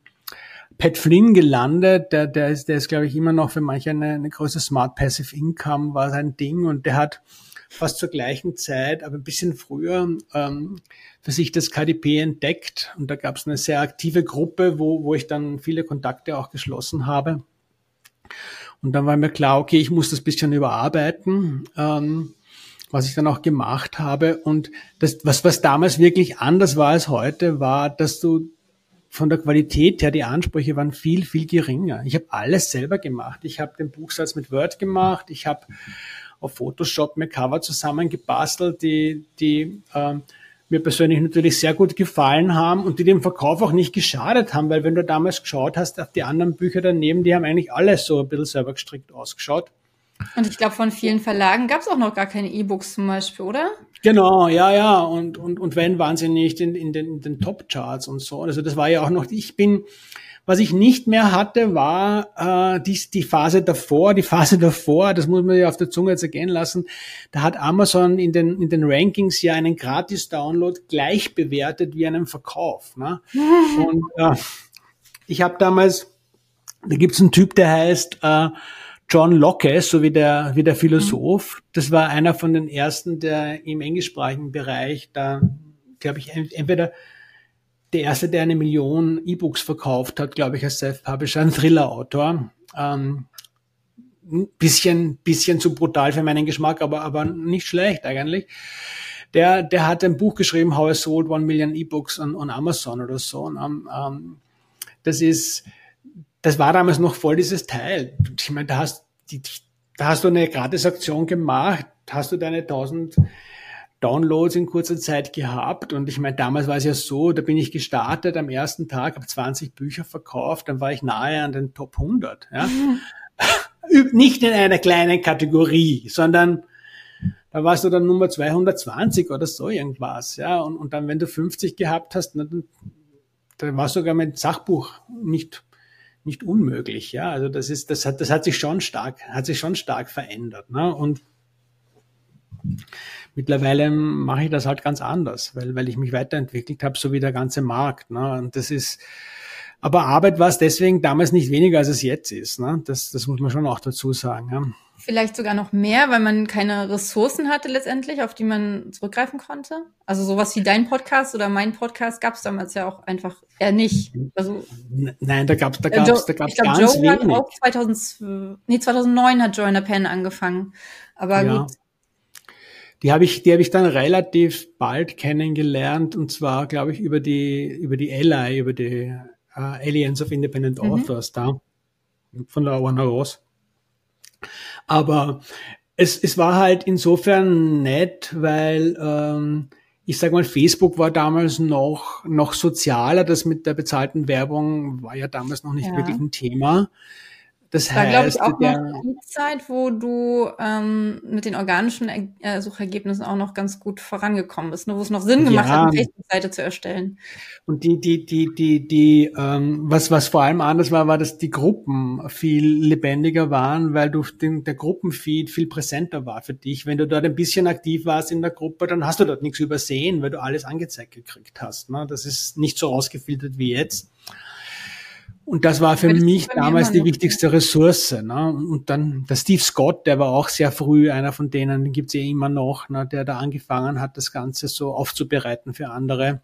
Pat Flynn gelandet. Der, der ist, der ist, glaube ich, immer noch für manche eine, eine große Smart Passive Income war sein Ding und der hat fast zur gleichen Zeit, aber ein bisschen früher, ähm, für sich das KDP entdeckt. Und da gab es eine sehr aktive Gruppe, wo, wo ich dann viele Kontakte auch geschlossen habe. Und dann war mir klar, okay, ich muss das bisschen überarbeiten, ähm, was ich dann auch gemacht habe. Und das, was, was damals wirklich anders war als heute, war, dass du von der Qualität her, die Ansprüche waren viel, viel geringer. Ich habe alles selber gemacht. Ich habe den Buchsatz mit Word gemacht. Ich habe auf Photoshop mir Cover zusammengebastelt, die, die ähm, mir persönlich natürlich sehr gut gefallen haben und die dem Verkauf auch nicht geschadet haben, weil wenn du damals geschaut hast auf die anderen Bücher daneben, die haben eigentlich alles so ein bisschen selber gestrickt ausgeschaut. Und ich glaube, von vielen Verlagen gab es auch noch gar keine E-Books zum Beispiel, oder? Genau, ja, ja. Und, und, und wenn, waren sie nicht in, in den, in den Top-Charts und so. Also das war ja auch noch, ich bin, was ich nicht mehr hatte, war äh, die, die Phase davor. Die Phase davor, das muss man ja auf der Zunge jetzt ergehen lassen, da hat Amazon in den, in den Rankings ja einen Gratis-Download gleich bewertet wie einen Verkauf. Ne? Und äh, ich habe damals, da gibt's einen Typ, der heißt äh, John Locke, so wie der, wie der Philosoph. Das war einer von den ersten, der im englischsprachigen Bereich da, glaube ich, entweder der erste, der eine Million E-Books verkauft hat, glaube ich, als Self-Publisher, ein Thriller-Autor. Ähm, bisschen, bisschen zu brutal für meinen Geschmack, aber, aber nicht schlecht eigentlich. Der, der hat ein Buch geschrieben, How I Sold One Million E-Books on, on Amazon oder so. Und, ähm, das ist, das war damals noch voll dieses Teil. Ich meine, da hast, die, da hast du eine Gratisaktion gemacht, hast du deine 1000 Downloads in kurzer Zeit gehabt. Und ich meine, damals war es ja so, da bin ich gestartet am ersten Tag, habe 20 Bücher verkauft, dann war ich nahe an den Top 100. Ja? Mhm. Nicht in einer kleinen Kategorie, sondern da warst du dann Nummer 220 oder so irgendwas. Ja? Und, und dann, wenn du 50 gehabt hast, dann, dann war sogar mein Sachbuch nicht nicht unmöglich, ja. Also das ist, das hat, das hat sich schon stark, hat sich schon stark verändert. Ne? Und Mittlerweile mache ich das halt ganz anders, weil, weil ich mich weiterentwickelt habe, so wie der ganze Markt. Ne? Und das ist, aber Arbeit war es deswegen damals nicht weniger, als es jetzt ist. Ne? Das, das muss man schon auch dazu sagen. Ja. Vielleicht sogar noch mehr, weil man keine Ressourcen hatte letztendlich, auf die man zurückgreifen konnte. Also sowas wie dein Podcast oder mein Podcast gab es damals ja auch einfach eher nicht. Also, Nein, da gab es da gab's, da gab's glaub, ganz Joe wenig. Hat auch 2000, nee, 2009 hat Joanna Penn angefangen. Aber ja. gut, die habe ich, die habe ich dann relativ bald kennengelernt und zwar, glaube ich, über die, über die Ally, über die uh, Aliens of Independent mhm. Authors da von der Warner Ross. Aber es, es war halt insofern nett, weil ähm, ich sage mal, Facebook war damals noch, noch sozialer. Das mit der bezahlten Werbung war ja damals noch nicht ja. wirklich ein Thema. Das war, glaube ich, auch der, noch die Zeit, wo du ähm, mit den organischen äh, Suchergebnissen auch noch ganz gut vorangekommen bist, ne? wo es noch Sinn gemacht ja. hat, eine Facebook-Seite zu erstellen. Und die, die, die, die, die, ähm, was, was vor allem anders war, war, dass die Gruppen viel lebendiger waren, weil du den, der Gruppenfeed viel präsenter war für dich. Wenn du dort ein bisschen aktiv warst in der Gruppe, dann hast du dort nichts übersehen, weil du alles angezeigt gekriegt hast. Ne? Das ist nicht so ausgefiltert wie jetzt. Und das war für mich damals die wichtigste Ressource. Ne? Und dann der Steve Scott, der war auch sehr früh einer von denen, den gibt's ja immer noch, ne? der da angefangen hat, das Ganze so aufzubereiten für andere.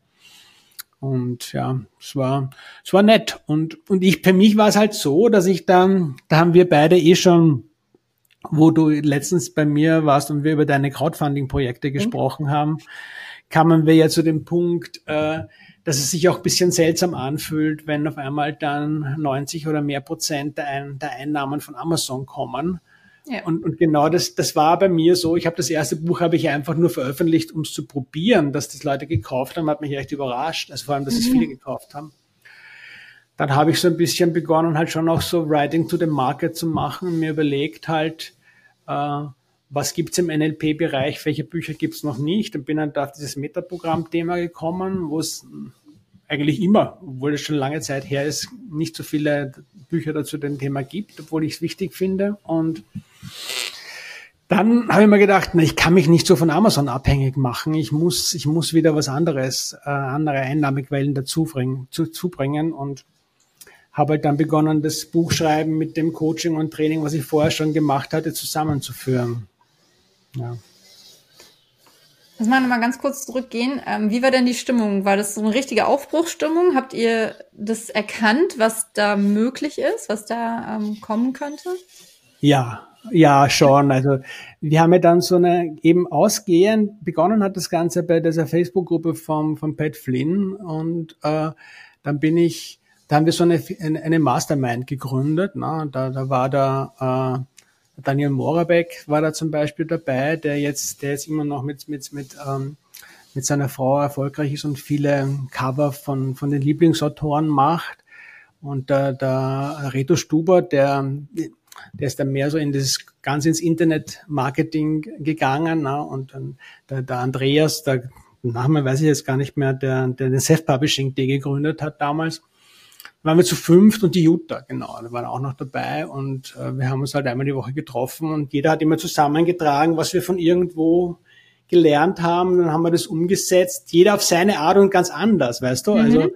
Und ja, es war, es war nett. Und, und ich, für mich war es halt so, dass ich dann, da haben wir beide eh schon, wo du letztens bei mir warst und wir über deine Crowdfunding-Projekte mhm. gesprochen haben, kamen wir ja zu dem Punkt, äh, dass es sich auch ein bisschen seltsam anfühlt, wenn auf einmal dann 90 oder mehr Prozent der, Ein der Einnahmen von Amazon kommen. Ja. Und, und genau das, das war bei mir so. Ich habe das erste Buch habe ich einfach nur veröffentlicht, um es zu probieren, dass das Leute gekauft haben, hat mich echt überrascht. Also vor allem, dass mhm. es viele gekauft haben. Dann habe ich so ein bisschen begonnen, halt schon auch so Writing to the Market zu machen und mir überlegt halt, äh, was gibt's im NLP-Bereich, welche Bücher gibt's noch nicht und bin dann da auf dieses Metaprogramm-Thema gekommen, wo es eigentlich immer, obwohl es schon lange Zeit her ist, nicht so viele Bücher dazu dem Thema gibt, obwohl ich es wichtig finde. Und dann habe ich mir gedacht, na, ich kann mich nicht so von Amazon abhängig machen. Ich muss, ich muss wieder was anderes, äh, andere Einnahmequellen dazu bringen, zu, zubringen und habe halt dann begonnen, das Buchschreiben mit dem Coaching und Training, was ich vorher schon gemacht hatte, zusammenzuführen. Ja. Lass mal nochmal ganz kurz zurückgehen. Ähm, wie war denn die Stimmung? War das so eine richtige Aufbruchsstimmung? Habt ihr das erkannt, was da möglich ist, was da ähm, kommen könnte? Ja, ja, schon. Also wir haben ja dann so eine eben ausgehend begonnen hat das Ganze bei dieser Facebook-Gruppe vom von Pat Flynn und äh, dann bin ich, da haben wir so eine eine Mastermind gegründet. Ne? Da, da war da äh, Daniel Morabeck war da zum Beispiel dabei, der jetzt, der jetzt immer noch mit, mit, mit, ähm, mit seiner Frau erfolgreich ist und viele Cover von, von den Lieblingsautoren macht. Und der, der Reto Stuber, der, der ist dann mehr so in das ganz ins Internet-Marketing gegangen. Na, und dann der, der Andreas, der Name weiß ich jetzt gar nicht mehr, der, der den Self-Publishing Day gegründet hat damals waren wir zu fünft und die Jutta, genau, die waren auch noch dabei und äh, wir haben uns halt einmal die Woche getroffen und jeder hat immer zusammengetragen, was wir von irgendwo gelernt haben, dann haben wir das umgesetzt, jeder auf seine Art und ganz anders, weißt du, mhm. also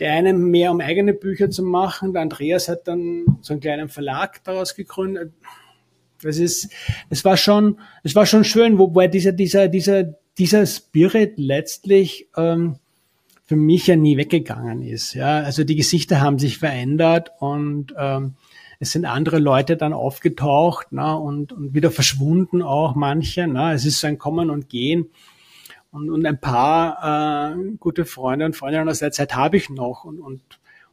der eine mehr um eigene Bücher zu machen, der Andreas hat dann so einen kleinen Verlag daraus gegründet. Das ist, es war schon, es war schon schön, wobei dieser, dieser, dieser, dieser Spirit letztlich ähm, für mich ja nie weggegangen ist. Ja, also die Gesichter haben sich verändert und ähm, es sind andere Leute dann aufgetaucht na, und, und wieder verschwunden auch manche. Na. Es ist so ein Kommen und Gehen. Und, und ein paar äh, gute Freunde und Freundinnen aus der Zeit habe ich noch. Und, und,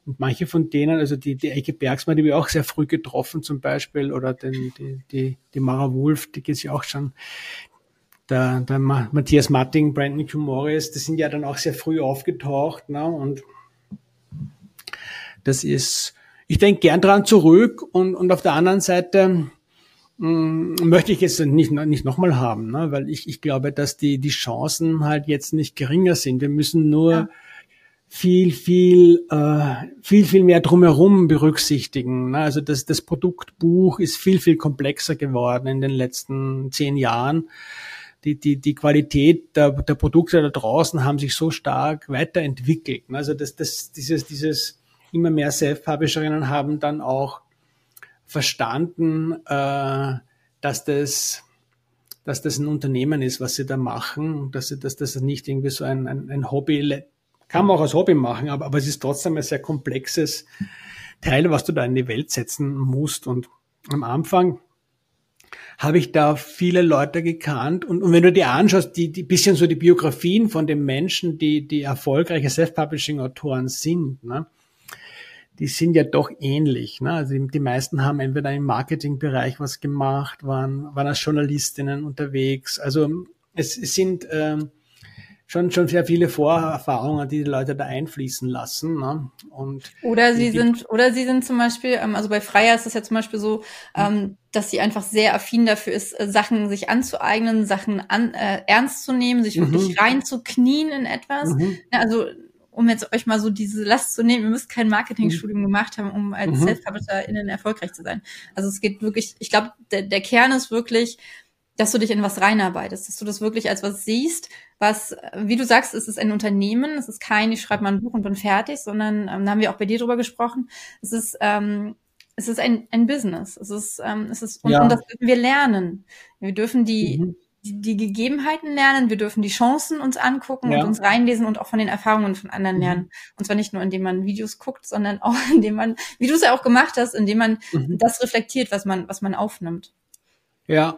und manche von denen, also die, die Ecke Bergsmann, die wir auch sehr früh getroffen zum Beispiel, oder den, die, die, die Mara Wolf, die geht ja auch schon, der, der Matthias Matting, Brandon Q. Morris, das sind ja dann auch sehr früh aufgetaucht. Ne? Und das ist, ich denke gern dran zurück und, und auf der anderen Seite mh, mm, möchte ich es nicht, nicht nochmal haben, ne? weil ich, ich glaube, dass die, die Chancen halt jetzt nicht geringer sind. Wir müssen nur ja. viel, viel, äh, viel, viel mehr drumherum berücksichtigen. Ne? Also das, das Produktbuch ist viel, viel komplexer geworden in den letzten zehn Jahren die, die, die Qualität der, der Produkte da draußen haben sich so stark weiterentwickelt. Also das, das, dieses, dieses immer mehr Self-Publisherinnen haben dann auch verstanden, äh, dass das dass das ein Unternehmen ist, was sie da machen, dass, sie, dass das nicht irgendwie so ein, ein, ein Hobby, kann man auch als Hobby machen, aber, aber es ist trotzdem ein sehr komplexes Teil, was du da in die Welt setzen musst. Und am Anfang habe ich da viele Leute gekannt. Und, und wenn du dir anschaust, die, die bisschen so die Biografien von den Menschen, die, die erfolgreiche Self-Publishing-Autoren sind, ne, die sind ja doch ähnlich. Ne? Also die, die meisten haben entweder im Marketingbereich was gemacht, waren, waren als Journalistinnen unterwegs. Also es, es sind ähm, schon, schon sehr viele Vorerfahrungen, die die Leute da einfließen lassen. Ne? Und oder sie sind, oder sie sind zum Beispiel, ähm, also bei Freier ist es ja zum Beispiel so, ähm, dass sie einfach sehr affin dafür ist, äh, Sachen sich anzueignen, Sachen an, äh, ernst zu nehmen, sich wirklich mhm. reinzuknien in etwas. Mhm. Also um jetzt euch mal so diese Last zu nehmen, ihr müsst kein Marketingstudium mhm. gemacht haben, um als mhm. Self-PublisherInnen erfolgreich zu sein. Also es geht wirklich, ich glaube, der, der Kern ist wirklich, dass du dich in was reinarbeitest, dass du das wirklich als was siehst, was, wie du sagst, es ist ein Unternehmen, es ist kein, ich schreibe mal ein Buch und bin fertig, sondern ähm, da haben wir auch bei dir drüber gesprochen. Es ist, ähm, es ist ein, ein Business. Es ist, ähm, es ist, und, ja. und das dürfen wir lernen. Wir dürfen die, mhm. die, die, Gegebenheiten lernen, wir dürfen die Chancen uns angucken ja. und uns reinlesen und auch von den Erfahrungen von anderen mhm. lernen. Und zwar nicht nur, indem man Videos guckt, sondern auch, indem man, wie du es ja auch gemacht hast, indem man mhm. das reflektiert, was man, was man aufnimmt. Ja,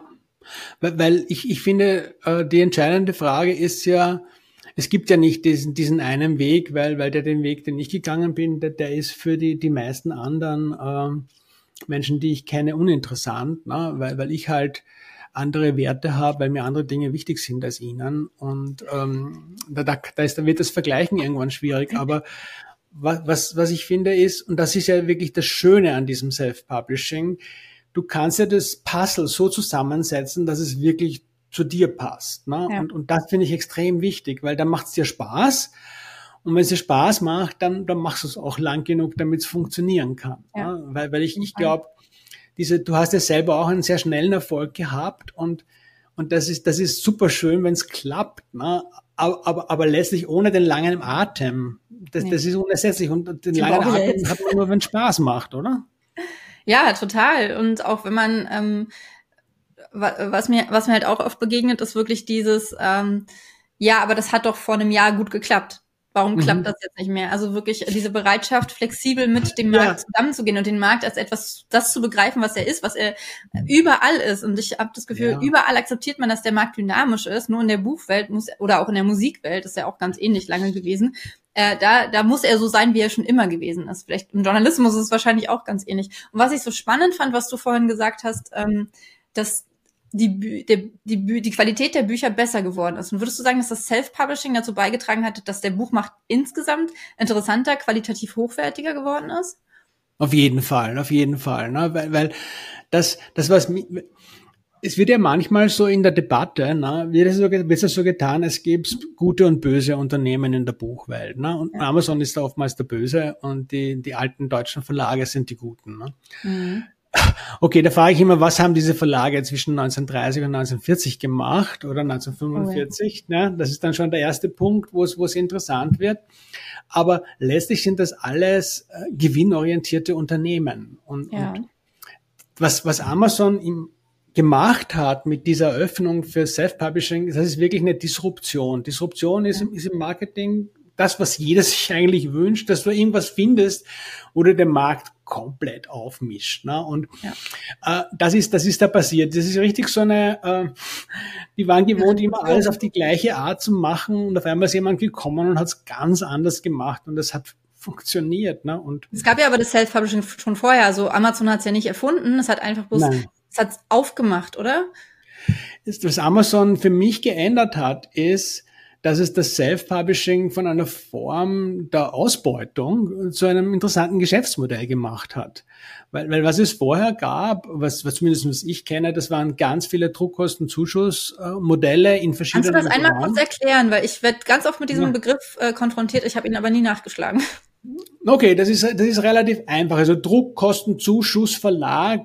weil ich, ich finde, äh, die entscheidende Frage ist ja, es gibt ja nicht diesen, diesen einen Weg, weil, weil der den Weg, den ich gegangen bin, der, der ist für die, die meisten anderen ähm, Menschen, die ich kenne, uninteressant, ne? weil, weil ich halt andere Werte habe, weil mir andere Dinge wichtig sind als ihnen. Und ähm, da, da, da, ist, da wird das Vergleichen irgendwann schwierig. Aber was, was, was ich finde ist, und das ist ja wirklich das Schöne an diesem Self-Publishing, du kannst ja das Puzzle so zusammensetzen, dass es wirklich zu dir passt. Ne? Ja. Und, und das finde ich extrem wichtig, weil dann macht es dir Spaß. Und wenn es dir Spaß macht, dann, dann machst du es auch lang genug, damit es funktionieren kann. Ja. Ne? Weil, weil ich, ich glaube, diese, du hast ja selber auch einen sehr schnellen Erfolg gehabt und, und das ist, das ist super schön, wenn es klappt. Ne? Aber, aber, aber letztlich ohne den langen Atem. Das, nee. das ist unersetzlich. Und den langen Atem hat man nur, wenn es Spaß macht, oder? Ja, total. Und auch wenn man, ähm, was mir, was mir halt auch oft begegnet, ist wirklich dieses, ähm, ja, aber das hat doch vor einem Jahr gut geklappt. Warum klappt mhm. das jetzt nicht mehr? Also wirklich diese Bereitschaft, flexibel mit dem Markt ja. zusammenzugehen und den Markt als etwas, das zu begreifen, was er ist, was er überall ist. Und ich habe das Gefühl, ja. überall akzeptiert man, dass der Markt dynamisch ist. Nur in der Buchwelt muss oder auch in der Musikwelt ist ja auch ganz ähnlich lange gewesen. Äh, da, da muss er so sein, wie er schon immer gewesen ist. Vielleicht im Journalismus ist es wahrscheinlich auch ganz ähnlich. Und was ich so spannend fand, was du vorhin gesagt hast, ähm, dass die, die, die, die Qualität der Bücher besser geworden ist. Und würdest du sagen, dass das Self-Publishing dazu beigetragen hat, dass der Buchmacht insgesamt interessanter, qualitativ hochwertiger geworden ist? Auf jeden Fall, auf jeden Fall. Ne? Weil, weil das, das was es wird ja manchmal so in der Debatte, ne, wird es so, wird es so getan, es gibt gute und böse Unternehmen in der Buchwelt. Ne? Und. Amazon ist da oftmals der Böse und die, die alten deutschen Verlage sind die Guten. Ne? Mhm. Okay, da frage ich immer, was haben diese Verlage zwischen 1930 und 1940 gemacht oder 1945? Oh ja. ne? Das ist dann schon der erste Punkt, wo es, wo es interessant wird. Aber letztlich sind das alles äh, gewinnorientierte Unternehmen. Und, ja. und was, was Amazon im, gemacht hat mit dieser Öffnung für Self-Publishing, das ist wirklich eine Disruption. Disruption ist, ist im Marketing das, was jeder sich eigentlich wünscht, dass du irgendwas findest, wo du den Markt komplett aufmischt. Ne? Und ja. äh, das ist, das ist da passiert. Das ist richtig so eine, äh, die waren gewohnt, immer alles auf die gleiche Art zu machen und auf einmal ist jemand gekommen und hat es ganz anders gemacht und das hat funktioniert. Ne? Und es gab ja aber das Self-Publishing schon vorher. Also Amazon hat es ja nicht erfunden, es hat einfach bloß, Nein. es hat aufgemacht, oder? Was Amazon für mich geändert hat, ist, dass es das Self-Publishing von einer Form der Ausbeutung zu einem interessanten Geschäftsmodell gemacht hat. Weil, weil was es vorher gab, was, was zumindest was ich kenne, das waren ganz viele Druckkostenzuschussmodelle in verschiedenen Kannst du das einmal kurz erklären? Weil ich werde ganz oft mit diesem ja. Begriff äh, konfrontiert, ich habe ihn aber nie nachgeschlagen. Okay, das ist, das ist relativ einfach. Also Druckkostenzuschussverlag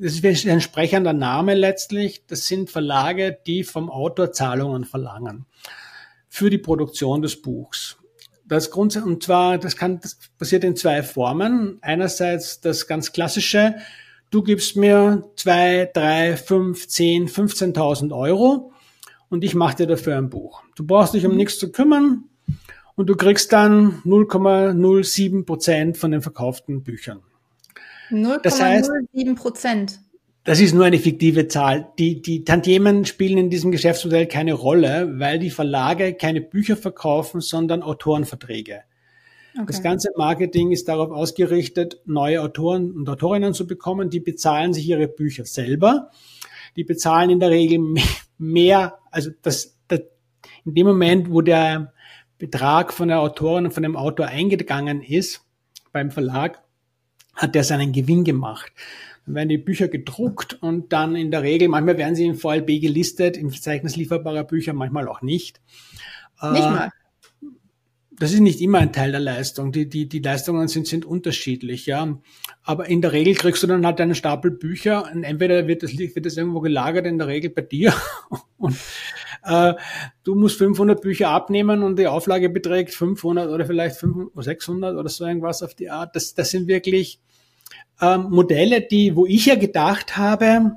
das ist ein sprechender Name letztlich. Das sind Verlage, die vom Autor Zahlungen verlangen für die Produktion des Buchs. Das Grund, und zwar, das kann, das passiert in zwei Formen. Einerseits das ganz klassische, du gibst mir zwei, drei, fünf, zehn, 15.000 Euro und ich mache dir dafür ein Buch. Du brauchst dich um mhm. nichts zu kümmern und du kriegst dann 0,07 Prozent von den verkauften Büchern. 0,07 Prozent. Das ist nur eine fiktive Zahl. Die, die Tantiemen spielen in diesem Geschäftsmodell keine Rolle, weil die Verlage keine Bücher verkaufen, sondern Autorenverträge. Okay. Das ganze Marketing ist darauf ausgerichtet, neue Autoren und Autorinnen zu bekommen. Die bezahlen sich ihre Bücher selber. Die bezahlen in der Regel mehr, also das, das in dem Moment, wo der Betrag von der Autorin und von dem Autor eingegangen ist beim Verlag, hat er seinen Gewinn gemacht. Dann werden die Bücher gedruckt und dann in der Regel, manchmal werden sie im VLB gelistet, im Verzeichnis lieferbarer Bücher, manchmal auch nicht. Nicht äh, mal. das ist nicht immer ein Teil der Leistung. Die, die, die Leistungen sind, sind unterschiedlich, ja. Aber in der Regel kriegst du dann halt einen Stapel Bücher und entweder wird das, wird das irgendwo gelagert, in der Regel bei dir. Und äh, du musst 500 Bücher abnehmen und die Auflage beträgt 500 oder vielleicht 500, 600 oder so irgendwas auf die Art. Das, das sind wirklich ähm, Modelle, die, wo ich ja gedacht habe,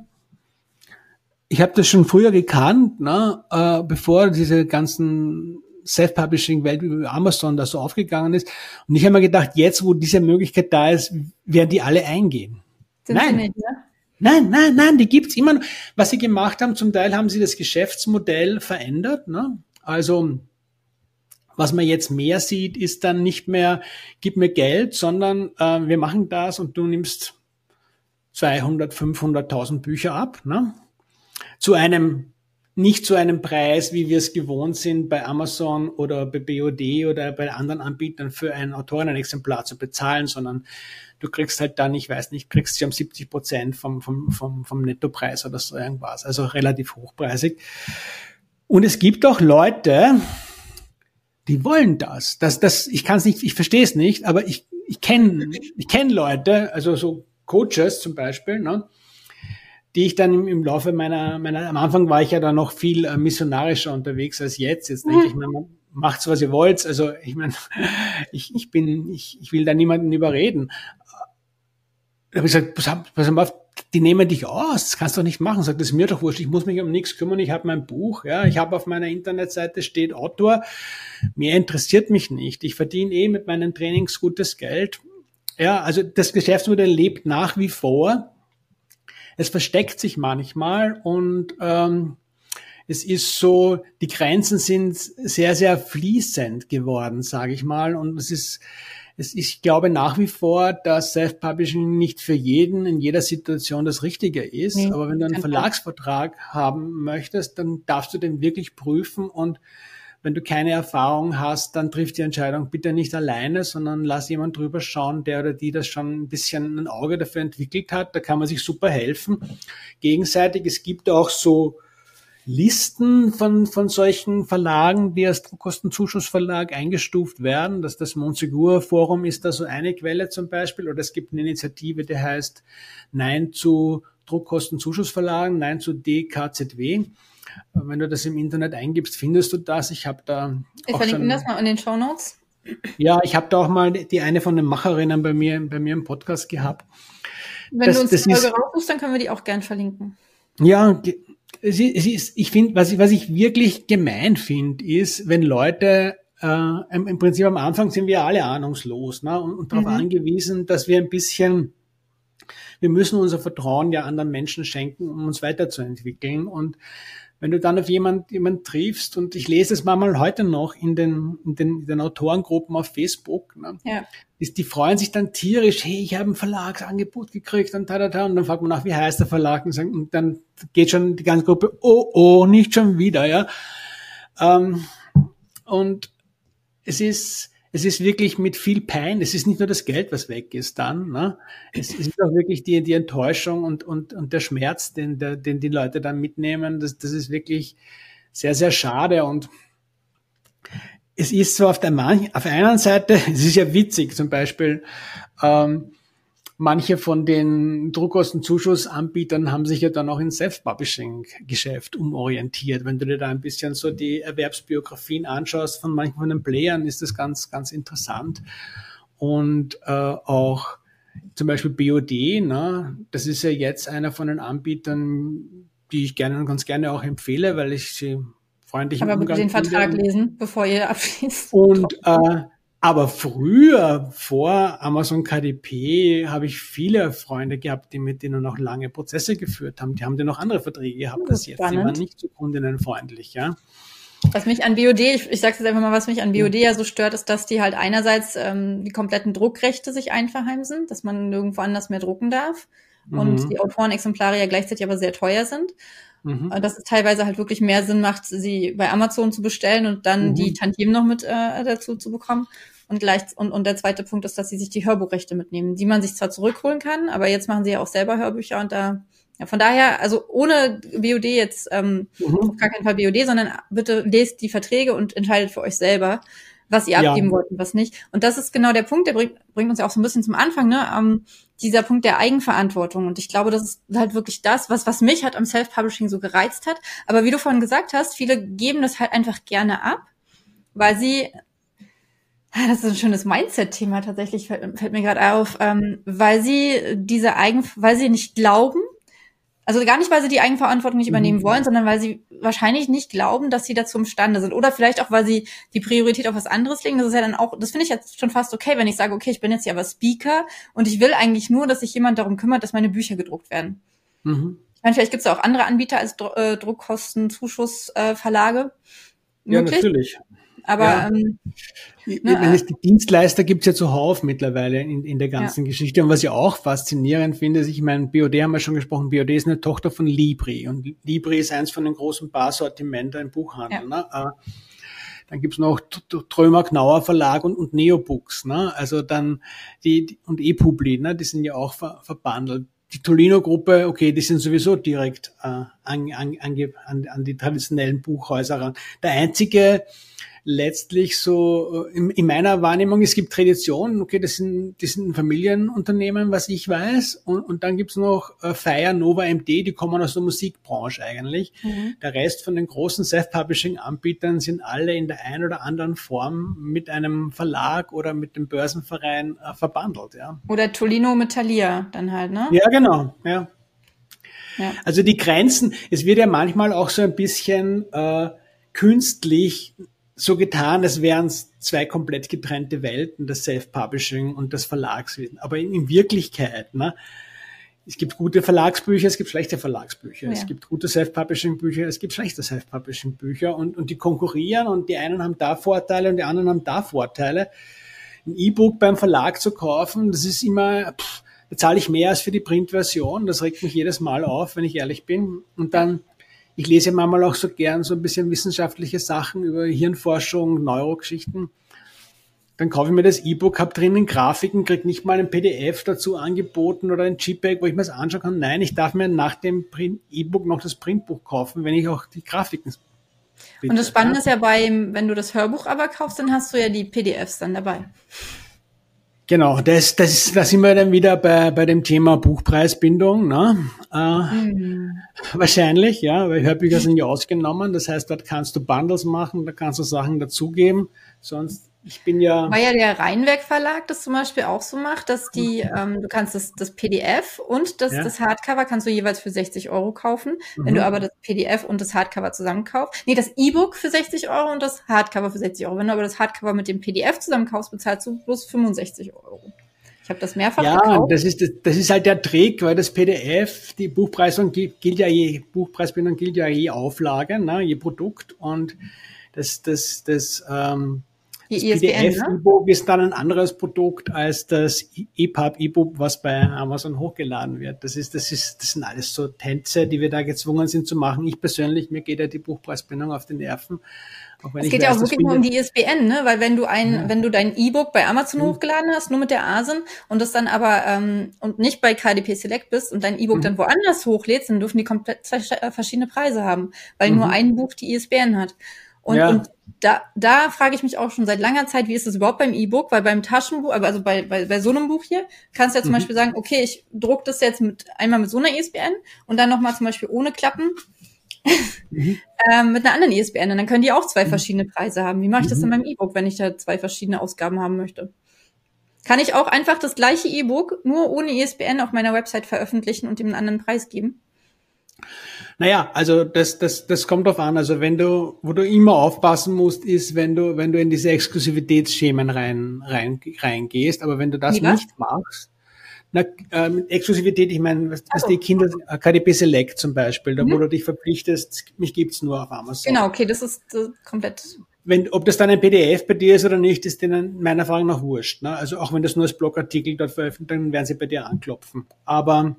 ich habe das schon früher gekannt, ne, äh, bevor diese ganzen Self-Publishing-Welt wie Amazon da so aufgegangen ist. Und ich habe mir gedacht, jetzt, wo diese Möglichkeit da ist, werden die alle eingehen. Sind nein. Nicht, ja? Nein, nein, nein, die gibt's immer noch. Was sie gemacht haben, zum Teil haben sie das Geschäftsmodell verändert. Ne? Also was man jetzt mehr sieht, ist dann nicht mehr, gib mir Geld, sondern äh, wir machen das und du nimmst 200, 500.000 Bücher ab. Ne? Zu einem nicht zu einem Preis, wie wir es gewohnt sind, bei Amazon oder bei BOD oder bei anderen Anbietern für ein Autorenexemplar zu bezahlen, sondern du kriegst halt dann, ich weiß nicht, kriegst du um 70 Prozent vom, vom, vom, vom Nettopreis oder so irgendwas. Also relativ hochpreisig. Und es gibt auch Leute, die wollen das. Das, das, ich kann es nicht, ich verstehe es nicht, aber ich, ich kenne ich kenn Leute, also so Coaches zum Beispiel, ne, die ich dann im, im Laufe meiner, meiner, am Anfang war ich ja da noch viel äh, missionarischer unterwegs als jetzt. Jetzt denke ich mir, macht's, was ihr wollt. Also ich meine, ich, ich bin, ich, ich will da niemanden überreden. Da habe ich gesagt, pass, pass auf, die nehmen dich aus, das kannst du doch nicht machen. Sagt, das ist mir doch wurscht, ich muss mich um nichts kümmern, ich habe mein Buch, ja, ich habe auf meiner Internetseite steht Autor, mir interessiert mich nicht. Ich verdiene eh mit meinen Trainings gutes Geld. Ja, also das Geschäftsmodell lebt nach wie vor es versteckt sich manchmal und ähm, es ist so, die Grenzen sind sehr, sehr fließend geworden, sage ich mal. Und es ist, es ich glaube nach wie vor, dass Self-Publishing nicht für jeden in jeder Situation das Richtige ist. Nee, Aber wenn du einen Verlagsvertrag haben möchtest, dann darfst du den wirklich prüfen und wenn du keine Erfahrung hast, dann trifft die Entscheidung bitte nicht alleine, sondern lass jemand drüber schauen, der oder die das schon ein bisschen ein Auge dafür entwickelt hat. Da kann man sich super helfen. Gegenseitig. Es gibt auch so Listen von, von solchen Verlagen, die als Druckkostenzuschussverlag eingestuft werden. Das, das Monsegur Forum ist da so eine Quelle zum Beispiel. Oder es gibt eine Initiative, die heißt Nein zu Druckkostenzuschussverlagen, Nein zu DKZW. Wenn du das im Internet eingibst, findest du das. Ich habe da. Ich verlinke das mal in den Show Notes. Ja, ich habe da auch mal die eine von den Macherinnen bei mir, bei mir im Podcast gehabt. Wenn das, du uns die Folge raussuchst, dann können wir die auch gern verlinken. Ja, es ist, ich finde, was ich, was ich wirklich gemein finde, ist, wenn Leute äh, im, Prinzip am Anfang sind wir alle ahnungslos ne, und, und darauf mhm. angewiesen, dass wir ein bisschen wir müssen unser Vertrauen ja anderen Menschen schenken, um uns weiterzuentwickeln. Und wenn du dann auf jemand, jemand triffst, und ich lese es manchmal heute noch in den, in den, in den Autorengruppen auf Facebook, ne? ja. die, die freuen sich dann tierisch, hey, ich habe ein Verlagsangebot gekriegt und, da, da, da, und dann fragt man nach, wie heißt der Verlag und, sagen, und dann geht schon die ganze Gruppe, oh, oh, nicht schon wieder, ja. Ähm, und es ist, es ist wirklich mit viel Pein, es ist nicht nur das Geld, was weg ist dann, ne? es, ist auch wirklich die, die Enttäuschung und, und, und der Schmerz, den, der, den die Leute dann mitnehmen, das, das ist wirklich sehr, sehr schade und es ist so auf der, auf der einen Seite, es ist ja witzig, zum Beispiel, ähm, manche von den Druckkostenzuschussanbietern haben sich ja dann auch ins Self-Publishing-Geschäft umorientiert. Wenn du dir da ein bisschen so die Erwerbsbiografien anschaust von manchen von den Playern, ist das ganz, ganz interessant. Und äh, auch zum Beispiel BOD, ne, das ist ja jetzt einer von den Anbietern, die ich gerne ganz gerne auch empfehle, weil ich sie freundlich Aber bitte den Vertrag lesen, bevor ihr abschließt. Und äh, aber früher, vor Amazon KDP, habe ich viele Freunde gehabt, die mit denen noch lange Prozesse geführt haben. Die haben dann noch andere Verträge gehabt als jetzt. Die waren nicht so kundinnenfreundlich, ja. Was mich an BOD, ich, ich sage jetzt einfach mal, was mich an BOD ja so stört, ist, dass die halt einerseits ähm, die kompletten Druckrechte sich einverheimsen, dass man nirgendwo anders mehr drucken darf und mhm. die Autorenexemplare ja gleichzeitig aber sehr teuer sind. Mhm. Dass es teilweise halt wirklich mehr Sinn macht, sie bei Amazon zu bestellen und dann mhm. die Tantiemen noch mit äh, dazu zu bekommen. Und, gleich, und, und der zweite Punkt ist, dass sie sich die Hörbuchrechte mitnehmen, die man sich zwar zurückholen kann, aber jetzt machen sie ja auch selber Hörbücher und da, ja, von daher, also ohne BOD jetzt, ähm, mhm. auf gar keinen Fall BOD, sondern bitte lest die Verträge und entscheidet für euch selber, was ihr abgeben ja. wollt und was nicht. Und das ist genau der Punkt, der bringt, bringt uns ja auch so ein bisschen zum Anfang, ne? Ähm, dieser Punkt der Eigenverantwortung. Und ich glaube, das ist halt wirklich das, was, was mich halt am Self-Publishing so gereizt hat. Aber wie du vorhin gesagt hast, viele geben das halt einfach gerne ab, weil sie ah, das ist ein schönes Mindset-Thema tatsächlich, fällt, fällt mir gerade auf, ähm, weil sie diese Eigen, weil sie nicht glauben, also gar nicht, weil sie die Eigenverantwortung nicht übernehmen mhm. wollen, sondern weil sie wahrscheinlich nicht glauben, dass sie dazu imstande sind. Oder vielleicht auch, weil sie die Priorität auf was anderes legen. Das ist ja dann auch, das finde ich jetzt schon fast okay, wenn ich sage, okay, ich bin jetzt ja aber Speaker und ich will eigentlich nur, dass sich jemand darum kümmert, dass meine Bücher gedruckt werden. Mhm. Ich meine, vielleicht gibt es auch andere Anbieter als Dr äh, Druckkosten-Zuschussverlage. Äh, ja, natürlich. Aber ja. ähm, ne, die Dienstleister gibt's ja zuhauf mittlerweile in, in der ganzen ja. Geschichte. Und was ich auch faszinierend finde, ist, ich meine, BOD haben wir schon gesprochen, BOD ist eine Tochter von Libri. Und Libri ist eins von den großen Barsortimenten im Buchhandel. Ne? Äh, dann gibt's noch Trömer Knauer Verlag und, und Neobooks, ne? Also dann die, die und ePubli, ne? Die sind ja auch ver, verbandelt. Die Tolino-Gruppe, okay, die sind sowieso direkt äh, an, an, an, an die traditionellen Buchhäuser ran. Der einzige letztlich so äh, in, in, meiner Wahrnehmung, es gibt Traditionen, okay, das sind, das sind Familienunternehmen, was ich weiß, und, und dann gibt's noch äh, Fire, Nova, MD, die kommen aus der Musikbranche eigentlich. Mhm. Der Rest von den großen Self-Publishing-Anbietern sind alle in der einen oder anderen Form mit einem Verlag oder mit dem Börsenverein äh, verbandelt, ja. Oder Tolino mit Thalia dann halt, ne? Ja, genau, ja. ja. Also die Grenzen, es wird ja manchmal auch so ein bisschen äh, künstlich so getan, als wären es zwei komplett getrennte Welten, das Self-Publishing und das Verlagswesen. Aber in, in, Wirklichkeit, ne, es gibt gute Verlagsbücher, es gibt schlechte Verlagsbücher, ja. es gibt gute Self-Publishing-Bücher, es gibt schlechte Self-Publishing-Bücher und, und die konkurrieren und die einen haben da Vorteile und die anderen haben da Vorteile. Ein E-Book beim Verlag zu kaufen, das ist immer, pff, da zahle ich mehr als für die Printversion. Das regt mich jedes Mal auf, wenn ich ehrlich bin. Und dann ich lese manchmal auch so gern so ein bisschen wissenschaftliche Sachen über Hirnforschung, Neurogeschichten. Dann kaufe ich mir das E-Book, habe drinnen Grafiken, kriege nicht mal ein PDF dazu angeboten oder ein JPEG, wo ich mir das anschauen kann. Nein, ich darf mir nach dem E-Book noch das Printbuch kaufen, wenn ich auch die Grafiken Bitte. Und das Spannende ist ja bei, wenn du das Hörbuch aber kaufst, dann hast du ja die PDFs dann dabei. Genau, das, das, da sind wir dann wieder bei, bei dem Thema Buchpreisbindung. Ne? Äh, mhm. Wahrscheinlich, ja, weil Hörbücher sind ja ausgenommen. Das heißt, dort kannst du Bundles machen, da kannst du Sachen dazugeben. Sonst ich bin ja. Weil ja der Rheinwerk Verlag das zum Beispiel auch so macht, dass die, ähm, du kannst das, das PDF und das, ja. das Hardcover kannst du jeweils für 60 Euro kaufen. Mhm. Wenn du aber das PDF und das Hardcover zusammenkaufst, nee, das E-Book für 60 Euro und das Hardcover für 60 Euro. Wenn du aber das Hardcover mit dem PDF zusammenkaufst, bezahlst du bloß 65 Euro. Ich habe das mehrfach ja, gekauft. das ist, das, das ist halt der Trick, weil das PDF, die Buchpreisung gilt, gilt ja je, Buchpreisbindung gilt ja je Auflage, ne, je Produkt und das, das, das, ähm, das PDF-E-Book ne? ist dann ein anderes Produkt als das EPUB-E-Book, was bei Amazon hochgeladen wird. Das ist, das ist, das sind alles so Tänze, die wir da gezwungen sind zu machen. Ich persönlich, mir geht ja die Buchpreisbindung auf die Nerven. es geht weiß, ja auch wirklich nur um die ISBN, ne? Weil wenn du ein, ja. wenn du dein E-Book bei Amazon mhm. hochgeladen hast, nur mit der ASIN und das dann aber ähm, und nicht bei KDP Select bist und dein E-Book mhm. dann woanders hochlädst, dann dürfen die komplett zwei verschiedene Preise haben, weil mhm. nur ein Buch die ISBN hat. Und, ja. und da, da frage ich mich auch schon seit langer Zeit, wie ist das überhaupt beim E-Book? Weil beim Taschenbuch, also bei, bei, bei so einem Buch hier, kannst du ja zum mhm. Beispiel sagen, okay, ich druck das jetzt mit einmal mit so einer ISBN und dann nochmal zum Beispiel ohne Klappen mhm. ähm, mit einer anderen ISBN. Und dann können die auch zwei mhm. verschiedene Preise haben. Wie mache ich das in mhm. meinem E-Book, wenn ich da zwei verschiedene Ausgaben haben möchte? Kann ich auch einfach das gleiche E-Book nur ohne ISBN auf meiner Website veröffentlichen und ihm einen anderen Preis geben? Naja, also das, das, das kommt drauf an. Also wenn du, wo du immer aufpassen musst, ist, wenn du, wenn du in diese Exklusivitätsschemen rein, rein, reingehst. Aber wenn du das ja. nicht machst, na, äh, mit Exklusivität, ich meine, was, was die Kinder, KDP Select zum Beispiel, da mhm. wo du dich verpflichtest, mich gibt's nur auf Amazon. Genau, okay, das ist äh, komplett. Wenn, ob das dann ein PDF bei dir ist oder nicht, ist denen meiner Erfahrung nach wurscht. Ne? Also auch wenn das nur als Blogartikel dort veröffentlicht, dann werden sie bei dir anklopfen. Aber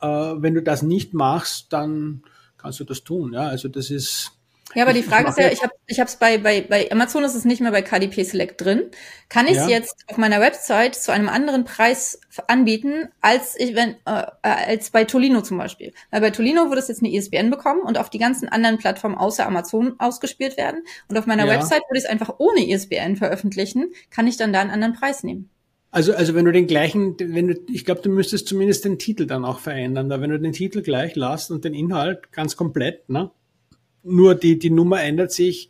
äh, wenn du das nicht machst, dann kannst du das tun. Ja, also das ist Ja, aber die Frage ist ja, ich habe ich es bei, bei, bei Amazon ist es nicht mehr bei KDP Select drin. Kann ich es ja. jetzt auf meiner Website zu einem anderen Preis anbieten, als ich, wenn, äh, als bei Tolino zum Beispiel? Weil bei Tolino würde es jetzt eine ISBN bekommen und auf die ganzen anderen Plattformen außer Amazon ausgespielt werden. Und auf meiner ja. Website würde ich es einfach ohne ISBN veröffentlichen, kann ich dann da einen anderen Preis nehmen. Also, also wenn du den gleichen, wenn du, ich glaube, du müsstest zumindest den Titel dann auch verändern, weil wenn du den Titel gleich lässt und den Inhalt ganz komplett, ne? Nur die, die Nummer ändert sich,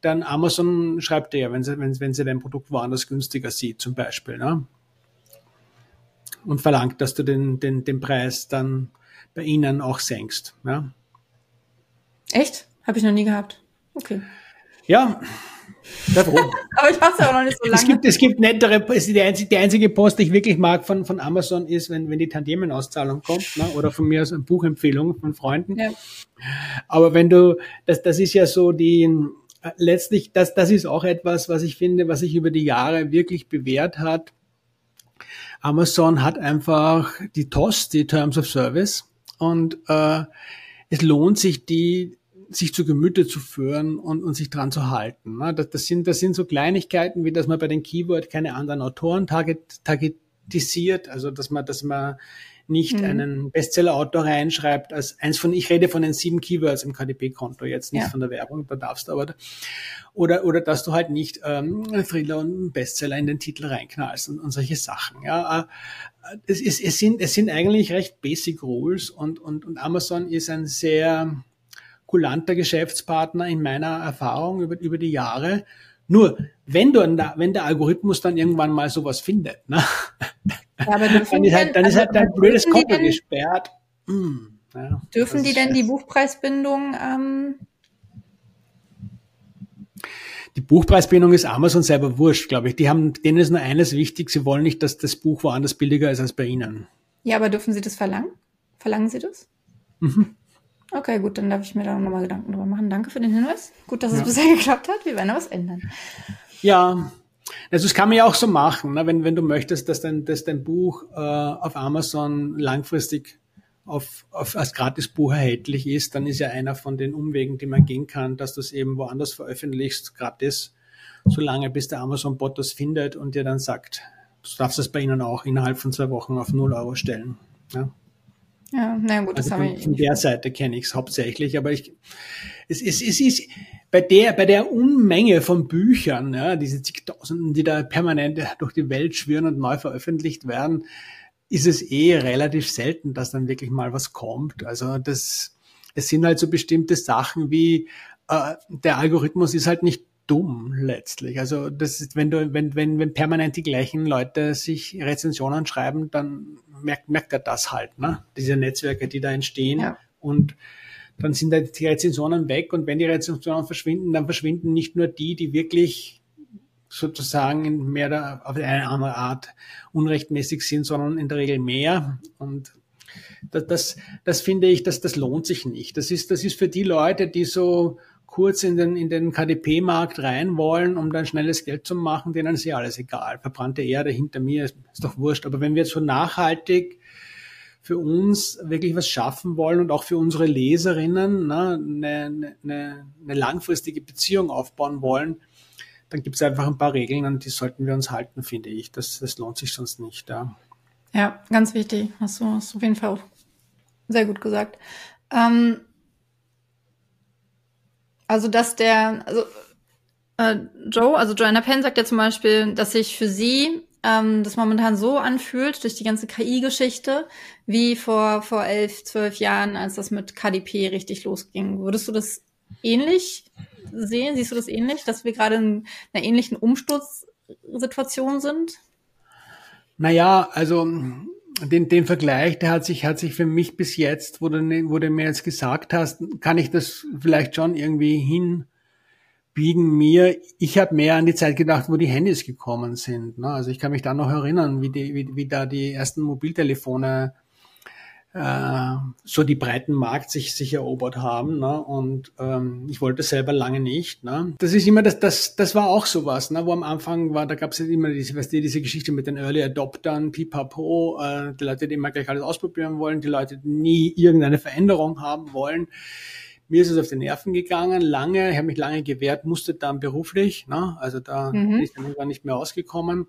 dann Amazon schreibt ja, wenn sie, wenn, wenn sie dein Produkt woanders günstiger sieht, zum Beispiel, ne? Und verlangt, dass du den, den, den Preis dann bei ihnen auch senkst, ja? Echt? Habe ich noch nie gehabt. Okay. Ja, Darum. Aber ich mache es ja auch noch nicht so lange. Es gibt, es gibt nettere, die einzige, die einzige Post, die ich wirklich mag von, von Amazon ist, wenn, wenn die Tantiemenauszahlung kommt, ne? oder von mir aus eine Buchempfehlung von Freunden. Ja. Aber wenn du, das, das ist ja so die, letztlich, das, das ist auch etwas, was ich finde, was sich über die Jahre wirklich bewährt hat. Amazon hat einfach die TOS, die Terms of Service, und äh, es lohnt sich, die sich zu Gemüte zu führen und, und sich dran zu halten. Ne? Das, das, sind, das sind so Kleinigkeiten, wie dass man bei den Keyword keine anderen Autoren target, targetisiert, also dass man, dass man nicht mhm. einen Bestseller-Autor reinschreibt als eins von, ich rede von den sieben Keywords im KDP-Konto, jetzt nicht ja. von der Werbung, da darfst du aber, oder, oder dass du halt nicht ähm, Thriller und Bestseller in den Titel reinknallst und, und solche Sachen. Ja, äh, es, es, es, sind, es sind eigentlich recht basic Rules und, und, und Amazon ist ein sehr, kulanter Geschäftspartner in meiner Erfahrung über, über die Jahre. Nur, wenn du, wenn der Algorithmus dann irgendwann mal sowas findet, ne? Ja, dann ist halt, dann ist halt dein blödes Konto gesperrt. Hm, ja, dürfen die denn die Buchpreisbindung, ähm die Buchpreisbindung ist Amazon selber wurscht, glaube ich. Die haben, denen ist nur eines wichtig, sie wollen nicht, dass das Buch woanders billiger ist als bei ihnen. Ja, aber dürfen sie das verlangen? Verlangen sie das? Mhm. Okay, gut, dann darf ich mir da nochmal Gedanken drüber machen. Danke für den Hinweis. Gut, dass es bisher geklappt hat. Wir werden was ändern. Ja, also das kann man ja auch so machen, ne? wenn, wenn du möchtest, dass dein, dass dein Buch äh, auf Amazon langfristig auf, auf, als Gratisbuch erhältlich ist, dann ist ja einer von den Umwegen, die man gehen kann, dass du es eben woanders veröffentlichst, gratis, solange bis der Amazon-Bot das findet und dir dann sagt, du darfst es bei ihnen auch innerhalb von zwei Wochen auf 0 Euro stellen. Ja? Ja, na gut, das also habe ich. Von der Seite kenne ich es hauptsächlich, aber ich, es, es, es ist bei der, bei der Unmenge von Büchern, ja, diese zigtausenden, die da permanent durch die Welt schwirren und neu veröffentlicht werden, ist es eh relativ selten, dass dann wirklich mal was kommt. Also das, es sind halt so bestimmte Sachen wie, äh, der Algorithmus ist halt nicht dumm letztlich. Also das ist, wenn du, wenn, wenn, wenn permanent die gleichen Leute sich Rezensionen schreiben, dann merkt, merkt er das halt, ne? Diese Netzwerke, die da entstehen. Ja. Und dann sind halt die Rezensionen weg und wenn die Rezensionen verschwinden, dann verschwinden nicht nur die, die wirklich sozusagen in mehr oder auf eine andere Art unrechtmäßig sind, sondern in der Regel mehr. Und das, das, das finde ich, das, das lohnt sich nicht. Das ist, das ist für die Leute, die so kurz in den, in den KDP-Markt rein wollen, um dann schnelles Geld zu machen, denen ist ja alles egal. Verbrannte Erde hinter mir ist, ist doch wurscht. Aber wenn wir jetzt so nachhaltig für uns wirklich was schaffen wollen und auch für unsere Leserinnen ne, eine, eine, eine langfristige Beziehung aufbauen wollen, dann gibt es einfach ein paar Regeln, an die sollten wir uns halten, finde ich. Das, das lohnt sich sonst nicht. Ja, ja ganz wichtig. Hast du, hast auf jeden Fall auch sehr gut gesagt. Ähm, also, dass der, also äh, Joe, also Joanna Penn sagt ja zum Beispiel, dass sich für sie ähm, das momentan so anfühlt durch die ganze KI-Geschichte wie vor vor elf, zwölf Jahren, als das mit KDP richtig losging. Würdest du das ähnlich sehen? Siehst du das ähnlich, dass wir gerade in einer ähnlichen Umsturzsituation sind? Naja, also den, den Vergleich, der hat sich, hat sich für mich bis jetzt, wo du, wo du mir jetzt gesagt hast, kann ich das vielleicht schon irgendwie hinbiegen mir. Ich habe mehr an die Zeit gedacht, wo die Handys gekommen sind. Ne? Also ich kann mich da noch erinnern, wie, die, wie, wie da die ersten Mobiltelefone äh, so die breiten Markt sich, sich erobert haben. Ne? Und ähm, ich wollte selber lange nicht. Ne? Das ist immer, das, das, das war auch sowas, ne? wo am Anfang war, da gab es ja immer diese, weißt du, diese Geschichte mit den Early Adoptern, pipapo, äh, die Leute, die immer gleich alles ausprobieren wollen, die Leute, die nie irgendeine Veränderung haben wollen mir ist es auf die Nerven gegangen, lange, ich habe mich lange gewehrt, musste dann beruflich, ne? also da mhm. bin ich dann gar nicht mehr ausgekommen.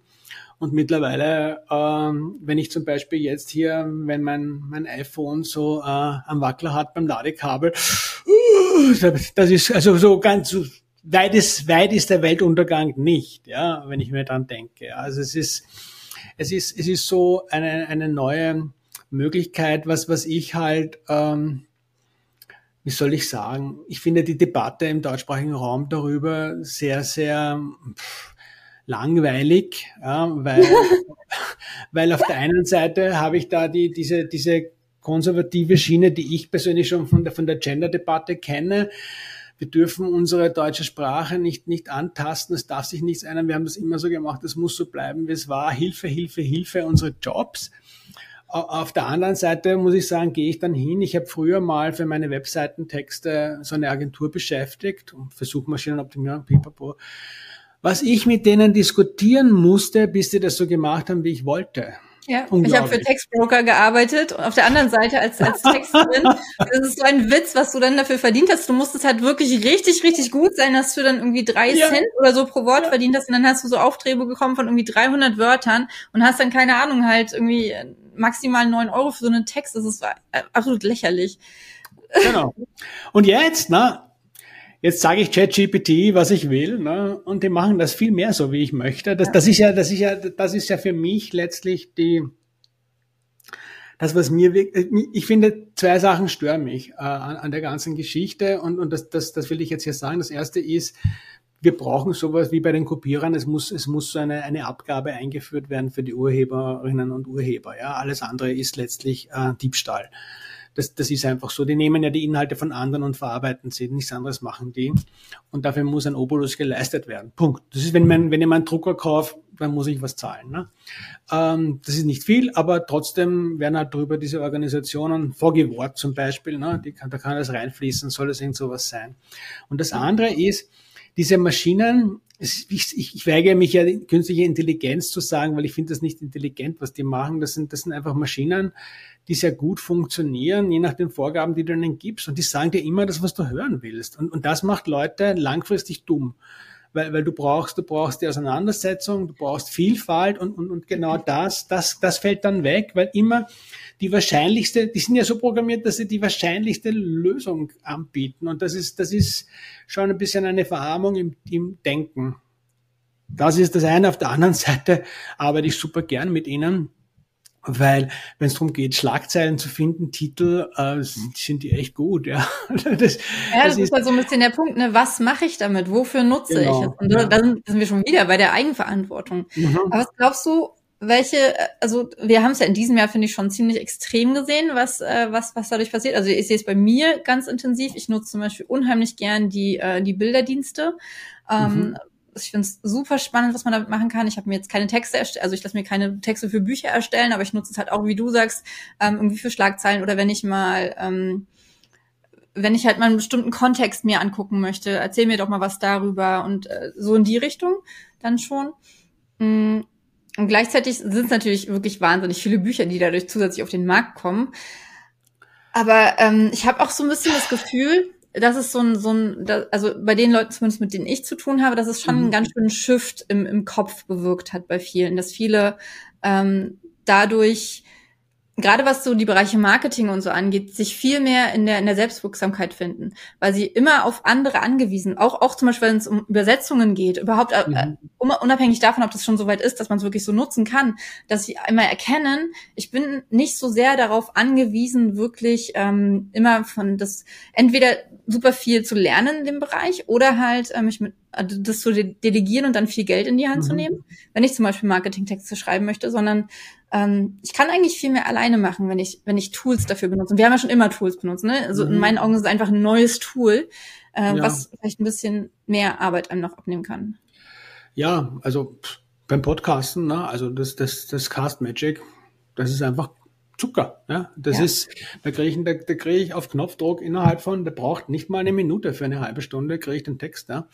Und mittlerweile, ähm, wenn ich zum Beispiel jetzt hier, wenn mein, mein iPhone so äh, am Wackler hat beim Ladekabel, uh, das ist also so ganz weit ist, weit ist der Weltuntergang nicht, ja, wenn ich mir dran denke. Also es ist, es ist, es ist so eine, eine neue Möglichkeit, was, was ich halt, ähm, wie soll ich sagen, ich finde die Debatte im deutschsprachigen Raum darüber sehr, sehr pff, langweilig, ja, weil, weil auf der einen Seite habe ich da die, diese, diese konservative Schiene, die ich persönlich schon von der, von der Gender-Debatte kenne. Wir dürfen unsere deutsche Sprache nicht, nicht antasten. Es darf sich nichts ändern. Wir haben das immer so gemacht. Es muss so bleiben, wie es war. Hilfe, Hilfe, Hilfe, unsere Jobs. Auf der anderen Seite muss ich sagen, gehe ich dann hin. Ich habe früher mal für meine Webseitentexte so eine Agentur beschäftigt, für Suchmaschinenoptimierung, pipapo. Was ich mit denen diskutieren musste, bis sie das so gemacht haben, wie ich wollte. Ja, ich habe für Textbroker gearbeitet und auf der anderen Seite als, als Texterin, das ist so ein Witz, was du dann dafür verdient hast. Du musstest halt wirklich richtig, richtig gut sein, dass du dann irgendwie drei ja. Cent oder so pro Wort ja. verdient hast und dann hast du so Aufträge bekommen von irgendwie 300 Wörtern und hast dann keine Ahnung halt irgendwie maximal neun Euro für so einen Text. Das ist absolut lächerlich. Genau. Und jetzt, na, jetzt sage ich ChatGPT, was ich will, ne? und die machen das viel mehr so, wie ich möchte. Das, das ist ja, das ist ja, das ist ja für mich letztlich die, das, was mir ich finde, zwei Sachen stören mich äh, an, an der ganzen Geschichte und, und das, das, das will ich jetzt hier sagen. Das erste ist, wir brauchen sowas wie bei den Kopierern. Es muss, es muss so eine, eine Abgabe eingeführt werden für die Urheberinnen und Urheber. Ja, alles andere ist letztlich äh, Diebstahl. Das, das ist einfach so. Die nehmen ja die Inhalte von anderen und verarbeiten sie. Nichts anderes machen die. Und dafür muss ein Obolus geleistet werden. Punkt. Das ist, wenn, man, wenn ich meinen Drucker kaufe, dann muss ich was zahlen. Ne? Ähm, das ist nicht viel, aber trotzdem werden halt drüber diese Organisationen, VG zum Beispiel, ne? die kann, da kann das reinfließen, soll das irgend sowas sein. Und das andere ist, diese Maschinen, ich, ich, ich weigere mich ja, künstliche Intelligenz zu sagen, weil ich finde das nicht intelligent, was die machen. Das sind, das sind einfach Maschinen, die sehr gut funktionieren, je nach den Vorgaben, die du ihnen gibst. Und die sagen dir immer das, was du hören willst. Und, und das macht Leute langfristig dumm. Weil, weil du brauchst, du brauchst die Auseinandersetzung, du brauchst Vielfalt und, und, und genau das, das, das fällt dann weg, weil immer die wahrscheinlichste, die sind ja so programmiert, dass sie die wahrscheinlichste Lösung anbieten. Und das ist, das ist schon ein bisschen eine Verarmung im, im Denken. Das ist das eine. Auf der anderen Seite arbeite ich super gern mit ihnen, weil wenn es darum geht, Schlagzeilen zu finden, Titel, äh, sind die echt gut. Ja, das, ja, das, das ist ja so ein bisschen der Punkt, ne? was mache ich damit? Wofür nutze genau, ich es? Und ja. da sind wir schon wieder bei der Eigenverantwortung. Mhm. Aber was glaubst du, welche, also wir haben es ja in diesem Jahr, finde ich, schon ziemlich extrem gesehen, was, äh, was, was dadurch passiert. Also ich sehe es bei mir ganz intensiv. Ich nutze zum Beispiel unheimlich gern die, äh, die Bilderdienste. Ähm, mhm. Ich finde es super spannend, was man damit machen kann. Ich habe mir jetzt keine Texte erstellt, also ich lasse mir keine Texte für Bücher erstellen, aber ich nutze es halt auch, wie du sagst, ähm, irgendwie für Schlagzeilen oder wenn ich mal ähm, wenn ich halt mal einen bestimmten Kontext mir angucken möchte, erzähl mir doch mal was darüber und äh, so in die Richtung dann schon. Mm, und gleichzeitig sind es natürlich wirklich wahnsinnig viele Bücher, die dadurch zusätzlich auf den Markt kommen. Aber ähm, ich habe auch so ein bisschen das Gefühl, dass es so ein, so ein, also bei den Leuten zumindest, mit denen ich zu tun habe, dass es schon mhm. einen ganz schönen Shift im, im Kopf bewirkt hat bei vielen, dass viele ähm, dadurch gerade was so die Bereiche Marketing und so angeht, sich viel mehr in der, in der Selbstwirksamkeit finden, weil sie immer auf andere angewiesen, auch, auch zum Beispiel, wenn es um Übersetzungen geht, überhaupt äh, mhm. unabhängig davon, ob das schon so weit ist, dass man es wirklich so nutzen kann, dass sie einmal erkennen, ich bin nicht so sehr darauf angewiesen, wirklich ähm, immer von das, entweder super viel zu lernen in dem Bereich oder halt äh, mich mit das zu delegieren und dann viel Geld in die Hand mhm. zu nehmen, wenn ich zum Beispiel Marketingtexte schreiben möchte, sondern ähm, ich kann eigentlich viel mehr alleine machen, wenn ich, wenn ich Tools dafür benutze. Und wir haben ja schon immer Tools benutzt, ne? Also mhm. in meinen Augen ist es einfach ein neues Tool, äh, ja. was vielleicht ein bisschen mehr Arbeit einem noch abnehmen kann. Ja, also beim Podcasten, ne? also das, das, das Cast Magic, das ist einfach Zucker. Ja? Das ja. ist, da kriege ich, da, da kriege ich auf Knopfdruck innerhalb von, der braucht nicht mal eine Minute für eine halbe Stunde, kriege ich den Text. Ja?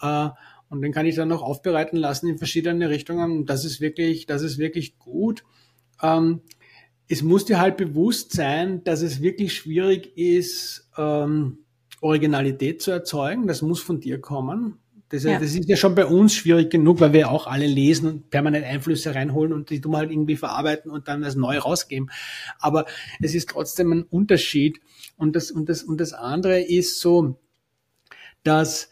Äh, und den kann ich dann noch aufbereiten lassen in verschiedene Richtungen. Das ist wirklich, das ist wirklich gut. Ähm, es muss dir halt bewusst sein, dass es wirklich schwierig ist, ähm, Originalität zu erzeugen. Das muss von dir kommen. Das, ja. das ist ja schon bei uns schwierig genug, weil wir auch alle lesen und permanent Einflüsse reinholen und die tun halt irgendwie verarbeiten und dann als neu rausgeben. Aber es ist trotzdem ein Unterschied. Und das, und das, und das andere ist so, dass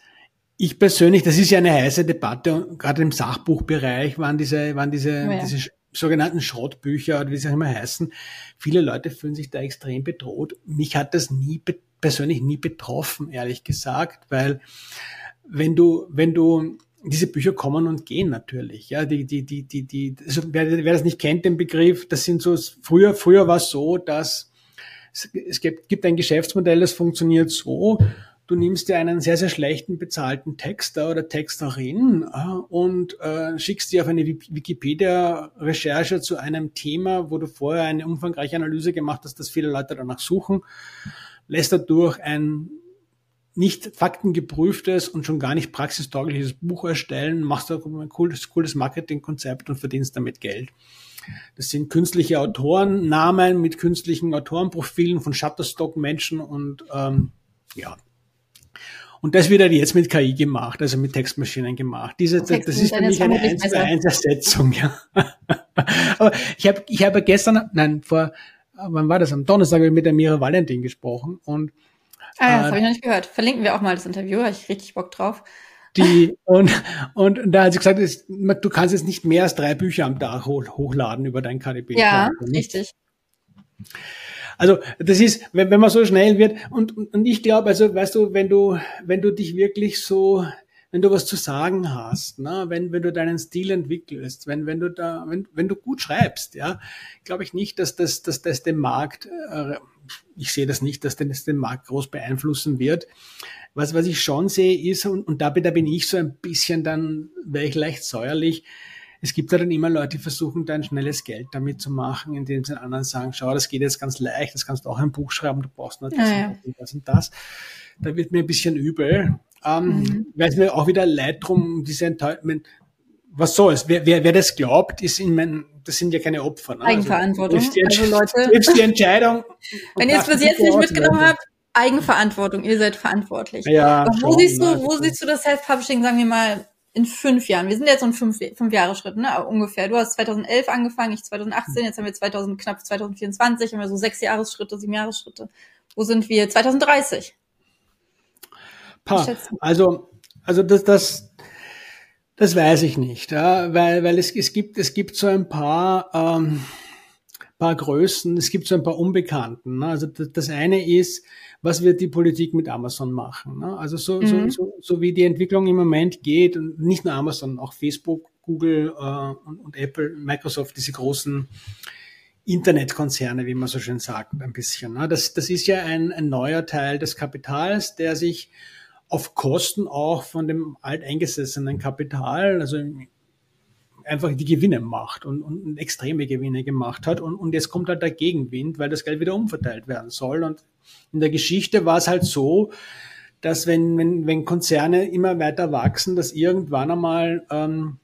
ich persönlich, das ist ja eine heiße Debatte, gerade im Sachbuchbereich waren diese, waren diese, ja. diese sogenannten Schrottbücher oder wie sie auch immer heißen. Viele Leute fühlen sich da extrem bedroht. Mich hat das nie persönlich nie betroffen, ehrlich gesagt, weil wenn du, wenn du, diese Bücher kommen und gehen natürlich, ja, die, die, die, die, die, also wer, wer das nicht kennt, den Begriff, das sind so, früher, früher war es so, dass es, es gibt, gibt ein Geschäftsmodell, das funktioniert so, du nimmst dir einen sehr, sehr schlechten bezahlten Texter oder Texterin äh, und äh, schickst dir auf eine Wikipedia-Recherche zu einem Thema, wo du vorher eine umfangreiche Analyse gemacht hast, dass viele Leute danach suchen, lässt dadurch ein nicht faktengeprüftes und schon gar nicht praxistaugliches Buch erstellen, machst du ein cooles, cooles Marketingkonzept und verdienst damit Geld. Das sind künstliche Autorennamen mit künstlichen Autorenprofilen von Shutterstock-Menschen und ähm, ja. Und das wird halt jetzt mit KI gemacht, also mit Textmaschinen gemacht. Diese, das, das ist für mich eine 1 zu 1 Ersetzung, ja. Aber ich habe ich hab gestern, nein, vor, wann war das? Am Donnerstag habe ich mit der Mira Valentin gesprochen und Ah, ja, das äh, habe ich noch nicht gehört. Verlinken wir auch mal das Interview, habe ich richtig Bock drauf. Die, und, und da hat sie gesagt, ist, du kannst jetzt nicht mehr als drei Bücher am Tag hochladen über dein KDB. Ja, richtig. Also das ist, wenn, wenn man so schnell wird, und, und, und ich glaube, also weißt du, wenn du, wenn du dich wirklich so, wenn du was zu sagen hast, ne, wenn, wenn du deinen Stil entwickelst, wenn, wenn du da, wenn, wenn du gut schreibst, ja, glaube ich nicht, dass das, dass das den Markt äh, ich sehe das nicht, dass das den Markt groß beeinflussen wird. Was, was ich schon sehe ist, und, und dabei da bin ich so ein bisschen dann, wäre ich leicht säuerlich, es gibt ja dann immer Leute, die versuchen, da ein schnelles Geld damit zu machen, indem sie den anderen sagen, schau, das geht jetzt ganz leicht, das kannst du auch ein Buch schreiben, du brauchst nur das, ja, und, das und das und das. Da wird mir ein bisschen übel. Ähm, mhm. Weil es mir auch wieder leid drum, diese Enttäuschung, was soll's? Wer, wer, wer das glaubt, ist in mein, das sind ja keine Opfer. Ne? Also, Eigenverantwortung. Also, also Leute. Die Entscheidung. Wenn ihr es bis jetzt nicht mitgenommen habt, Eigenverantwortung. Ihr seid verantwortlich. Ja, Aber wo schon, siehst du, wo siehst du das Self-Publishing, sagen wir mal, in fünf Jahren? Wir sind jetzt so ein fünf, fünf Jahre Schritt, ne? Ungefähr. Du hast 2011 angefangen, ich 2018, jetzt haben wir 2000, knapp 2024, haben wir so sechs Jahresschritte, sieben Jahresschritte. Wo sind wir 2030? Pa, also, also das, das, das weiß ich nicht, ja, weil, weil es, es gibt, es gibt so ein paar, ähm, paar Größen, es gibt so ein paar Unbekannten. Ne? Also das, das eine ist, was wird die Politik mit Amazon machen? Ne? Also so, mhm. so, so, so wie die Entwicklung im Moment geht, und nicht nur Amazon, auch Facebook, Google äh, und, und Apple, Microsoft, diese großen Internetkonzerne, wie man so schön sagt, ein bisschen. Ne? Das, das ist ja ein, ein neuer Teil des Kapitals, der sich auf Kosten auch von dem alteingesessenen Kapital, also einfach die Gewinne macht und, und extreme Gewinne gemacht hat. Und, und jetzt kommt halt der Gegenwind, weil das Geld wieder umverteilt werden soll. Und in der Geschichte war es halt so, dass wenn, wenn, wenn Konzerne immer weiter wachsen, dass irgendwann einmal ähm,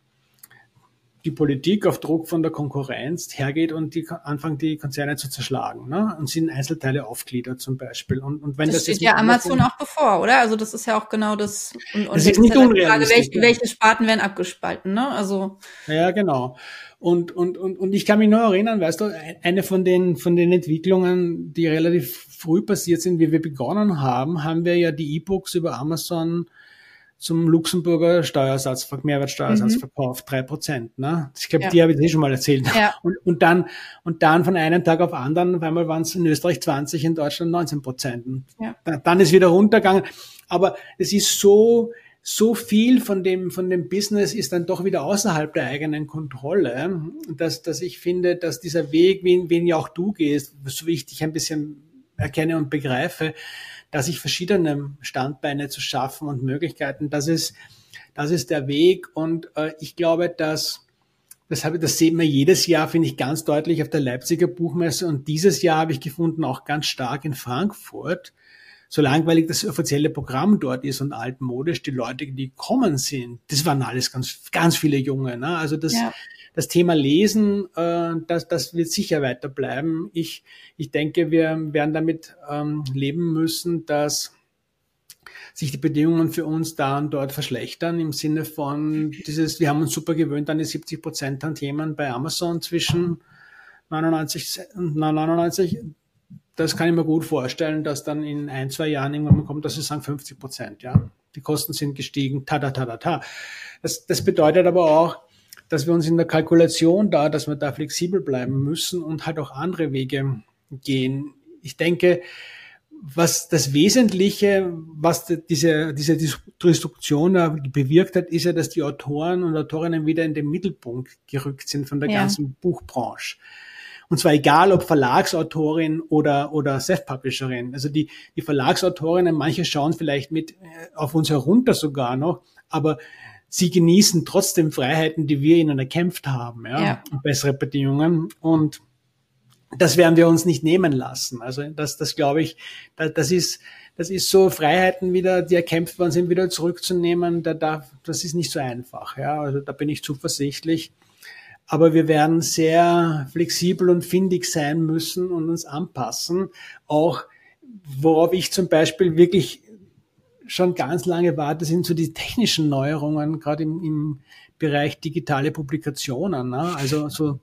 die Politik auf Druck von der Konkurrenz hergeht und die anfangen, die Konzerne zu zerschlagen ne? und sie in Einzelteile aufgliedert zum Beispiel. Und, und wenn das, das steht ja Amazon auch bevor, oder? Also das ist ja auch genau das. Und, und das ist nicht halt Frage, welche, welche Sparten werden abgespalten, ne? Also ja, genau. Und, und, und, und ich kann mich nur erinnern, weißt du, eine von den, von den Entwicklungen, die relativ früh passiert sind, wie wir begonnen haben, haben wir ja die E-Books über Amazon zum Luxemburger Steuersatz, Mehrwertsteuersatz mhm. verkauft, drei Prozent. Ne? Ich glaube, ja. die habe ich eh schon mal erzählt. Ja. Und, und, dann, und dann von einem Tag auf anderen, auf einmal waren es in Österreich 20, in Deutschland 19 Prozent. Ja. Dann, dann ist wieder runtergegangen. Aber es ist so, so viel von dem, von dem Business ist dann doch wieder außerhalb der eigenen Kontrolle, dass, dass ich finde, dass dieser Weg, wen, wen ja auch du gehst, so wie ich dich ein bisschen erkenne und begreife, dass ich verschiedene Standbeine zu schaffen und Möglichkeiten, das ist, das ist der Weg. Und äh, ich glaube, dass das, habe, das sehen wir jedes Jahr, finde ich, ganz deutlich auf der Leipziger Buchmesse. Und dieses Jahr habe ich gefunden, auch ganz stark in Frankfurt. So langweilig das offizielle Programm dort ist und altmodisch, die Leute, die kommen sind, das waren alles ganz, ganz viele Junge. Ne? Also das, ja das Thema Lesen, äh, das, das wird sicher weiter bleiben. Ich, ich denke, wir werden damit ähm, leben müssen, dass sich die Bedingungen für uns da und dort verschlechtern im Sinne von dieses, wir haben uns super gewöhnt an die 70 Prozent an Themen bei Amazon zwischen 99 und 99. Das kann ich mir gut vorstellen, dass dann in ein, zwei Jahren irgendwann kommt, dass sie sagen 50 Prozent, ja. Die Kosten sind gestiegen, ta, ta, ta, ta, ta. Das, das bedeutet aber auch, dass wir uns in der Kalkulation da, dass wir da flexibel bleiben müssen und halt auch andere Wege gehen. Ich denke, was das Wesentliche, was diese, diese Destruktion bewirkt hat, ist ja, dass die Autoren und Autorinnen wieder in den Mittelpunkt gerückt sind von der ja. ganzen Buchbranche. Und zwar egal, ob Verlagsautorin oder, oder Self-Publisherin. Also die, die Verlagsautorinnen, manche schauen vielleicht mit äh, auf uns herunter sogar noch, aber sie genießen trotzdem Freiheiten, die wir ihnen erkämpft haben, ja, ja. bessere Bedingungen. Und das werden wir uns nicht nehmen lassen. Also das, das glaube ich, das, das ist, das ist so Freiheiten wieder, die erkämpft worden sind, wieder zurückzunehmen. Da darf, das ist nicht so einfach. Ja, also da bin ich zuversichtlich. Aber wir werden sehr flexibel und findig sein müssen und uns anpassen. Auch worauf ich zum Beispiel wirklich schon ganz lange warte, sind so die technischen Neuerungen, gerade im, im Bereich digitale Publikationen. Ne? Also so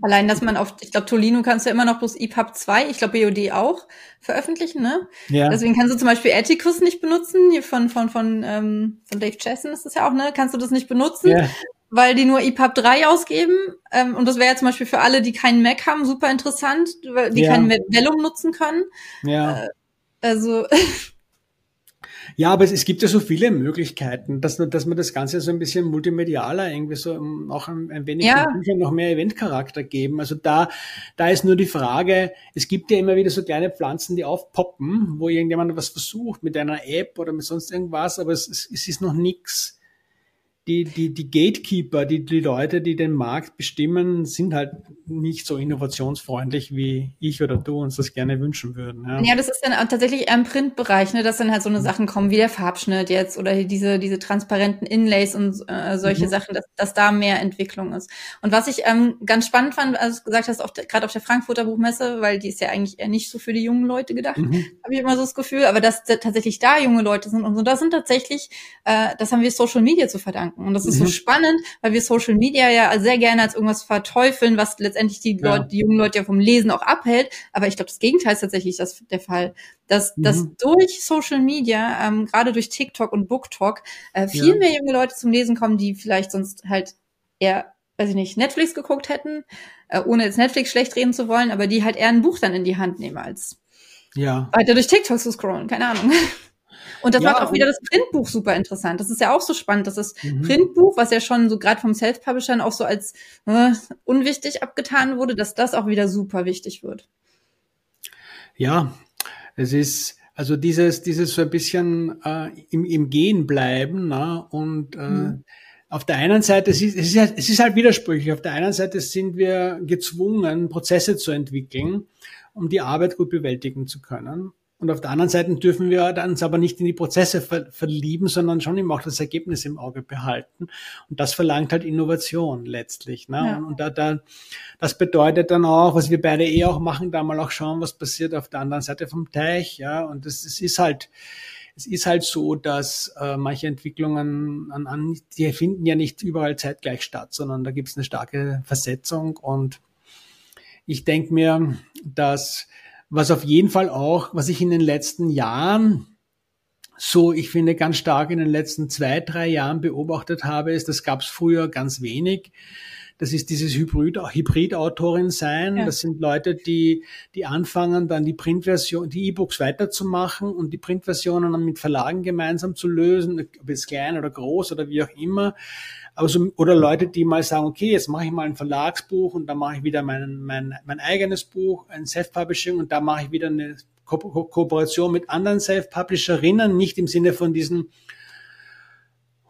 Allein, dass man auf, ich glaube, Tolino kannst du immer noch bloß EPUB 2, ich glaube BOD auch veröffentlichen, ne? Ja. Deswegen kannst du zum Beispiel Atticus nicht benutzen, hier von, von, von, ähm, von Dave Chesson ist das ja auch, ne? Kannst du das nicht benutzen, ja. Weil die nur EPUB 3 ausgeben. Ähm, und das wäre ja zum Beispiel für alle, die keinen Mac haben, super interessant, weil die ja. keinen Vellum nutzen können. Ja. Äh, also Ja, aber es, es gibt ja so viele Möglichkeiten, dass, dass man das Ganze so ein bisschen multimedialer irgendwie so auch ein, ein wenig ja. noch mehr Eventcharakter geben. Also da, da ist nur die Frage, es gibt ja immer wieder so kleine Pflanzen, die aufpoppen, wo irgendjemand was versucht mit einer App oder mit sonst irgendwas, aber es, es ist noch nichts die, die, die Gatekeeper, die, die Leute, die den Markt bestimmen, sind halt nicht so innovationsfreundlich, wie ich oder du uns das gerne wünschen würden. Ja, ja das ist dann tatsächlich eher im Printbereich, ne, dass dann halt so eine Sachen kommen wie der Farbschnitt jetzt oder diese, diese transparenten Inlays und äh, solche mhm. Sachen, dass, dass da mehr Entwicklung ist. Und was ich ähm, ganz spannend fand, als du gesagt hast, gerade auf der Frankfurter Buchmesse, weil die ist ja eigentlich eher nicht so für die jungen Leute gedacht, mhm. habe ich immer so das Gefühl, aber dass tatsächlich da junge Leute sind und so, das sind tatsächlich, äh, das haben wir Social Media zu verdanken denken. Und das ist mhm. so spannend, weil wir Social Media ja sehr gerne als irgendwas verteufeln, was letztendlich die ja. Leute, die jungen Leute ja vom Lesen auch abhält. Aber ich glaube, das Gegenteil ist tatsächlich das, der Fall. Dass, mhm. dass durch Social Media, ähm, gerade durch TikTok und BookTok, äh, viel ja. mehr junge Leute zum Lesen kommen, die vielleicht sonst halt eher weiß ich nicht, Netflix geguckt hätten, äh, ohne jetzt Netflix schlecht reden zu wollen, aber die halt eher ein Buch dann in die Hand nehmen, als ja. weiter durch TikTok zu scrollen, keine Ahnung. Und das ja, macht auch wieder das Printbuch super interessant. Das ist ja auch so spannend, dass das mhm. Printbuch, was ja schon so gerade vom Self-Publishern auch so als äh, unwichtig abgetan wurde, dass das auch wieder super wichtig wird. Ja, es ist also dieses, dieses so ein bisschen äh, im, im Gehen bleiben na, und äh, mhm. Auf der einen Seite, es ist, es, ist halt, es ist halt widersprüchlich. Auf der einen Seite sind wir gezwungen, Prozesse zu entwickeln, um die Arbeit gut bewältigen zu können. Und auf der anderen Seite dürfen wir uns aber nicht in die Prozesse ver verlieben, sondern schon eben auch das Ergebnis im Auge behalten. Und das verlangt halt Innovation letztlich. Ne? Ja. Und da, da, das bedeutet dann auch, was wir beide eh auch machen, da mal auch schauen, was passiert auf der anderen Seite vom Teich. Ja, und es, es ist halt, es ist halt so, dass äh, manche Entwicklungen an, an, die finden ja nicht überall zeitgleich statt, sondern da gibt es eine starke Versetzung. Und ich denke mir, dass was auf jeden Fall auch, was ich in den letzten Jahren so, ich finde, ganz stark in den letzten zwei, drei Jahren beobachtet habe, ist, das gab es früher ganz wenig. Das ist dieses Hybrid, Hybrid-Autorin sein. Ja. Das sind Leute, die, die anfangen, dann die Printversion, die E-Books weiterzumachen und die Printversionen dann mit Verlagen gemeinsam zu lösen, ob es klein oder groß oder wie auch immer. Aber so, oder Leute, die mal sagen, okay, jetzt mache ich mal ein Verlagsbuch und dann mache ich wieder mein, mein, mein eigenes Buch, ein Self-Publishing und da mache ich wieder eine Ko Ko Kooperation mit anderen Self-Publisherinnen, nicht im Sinne von diesen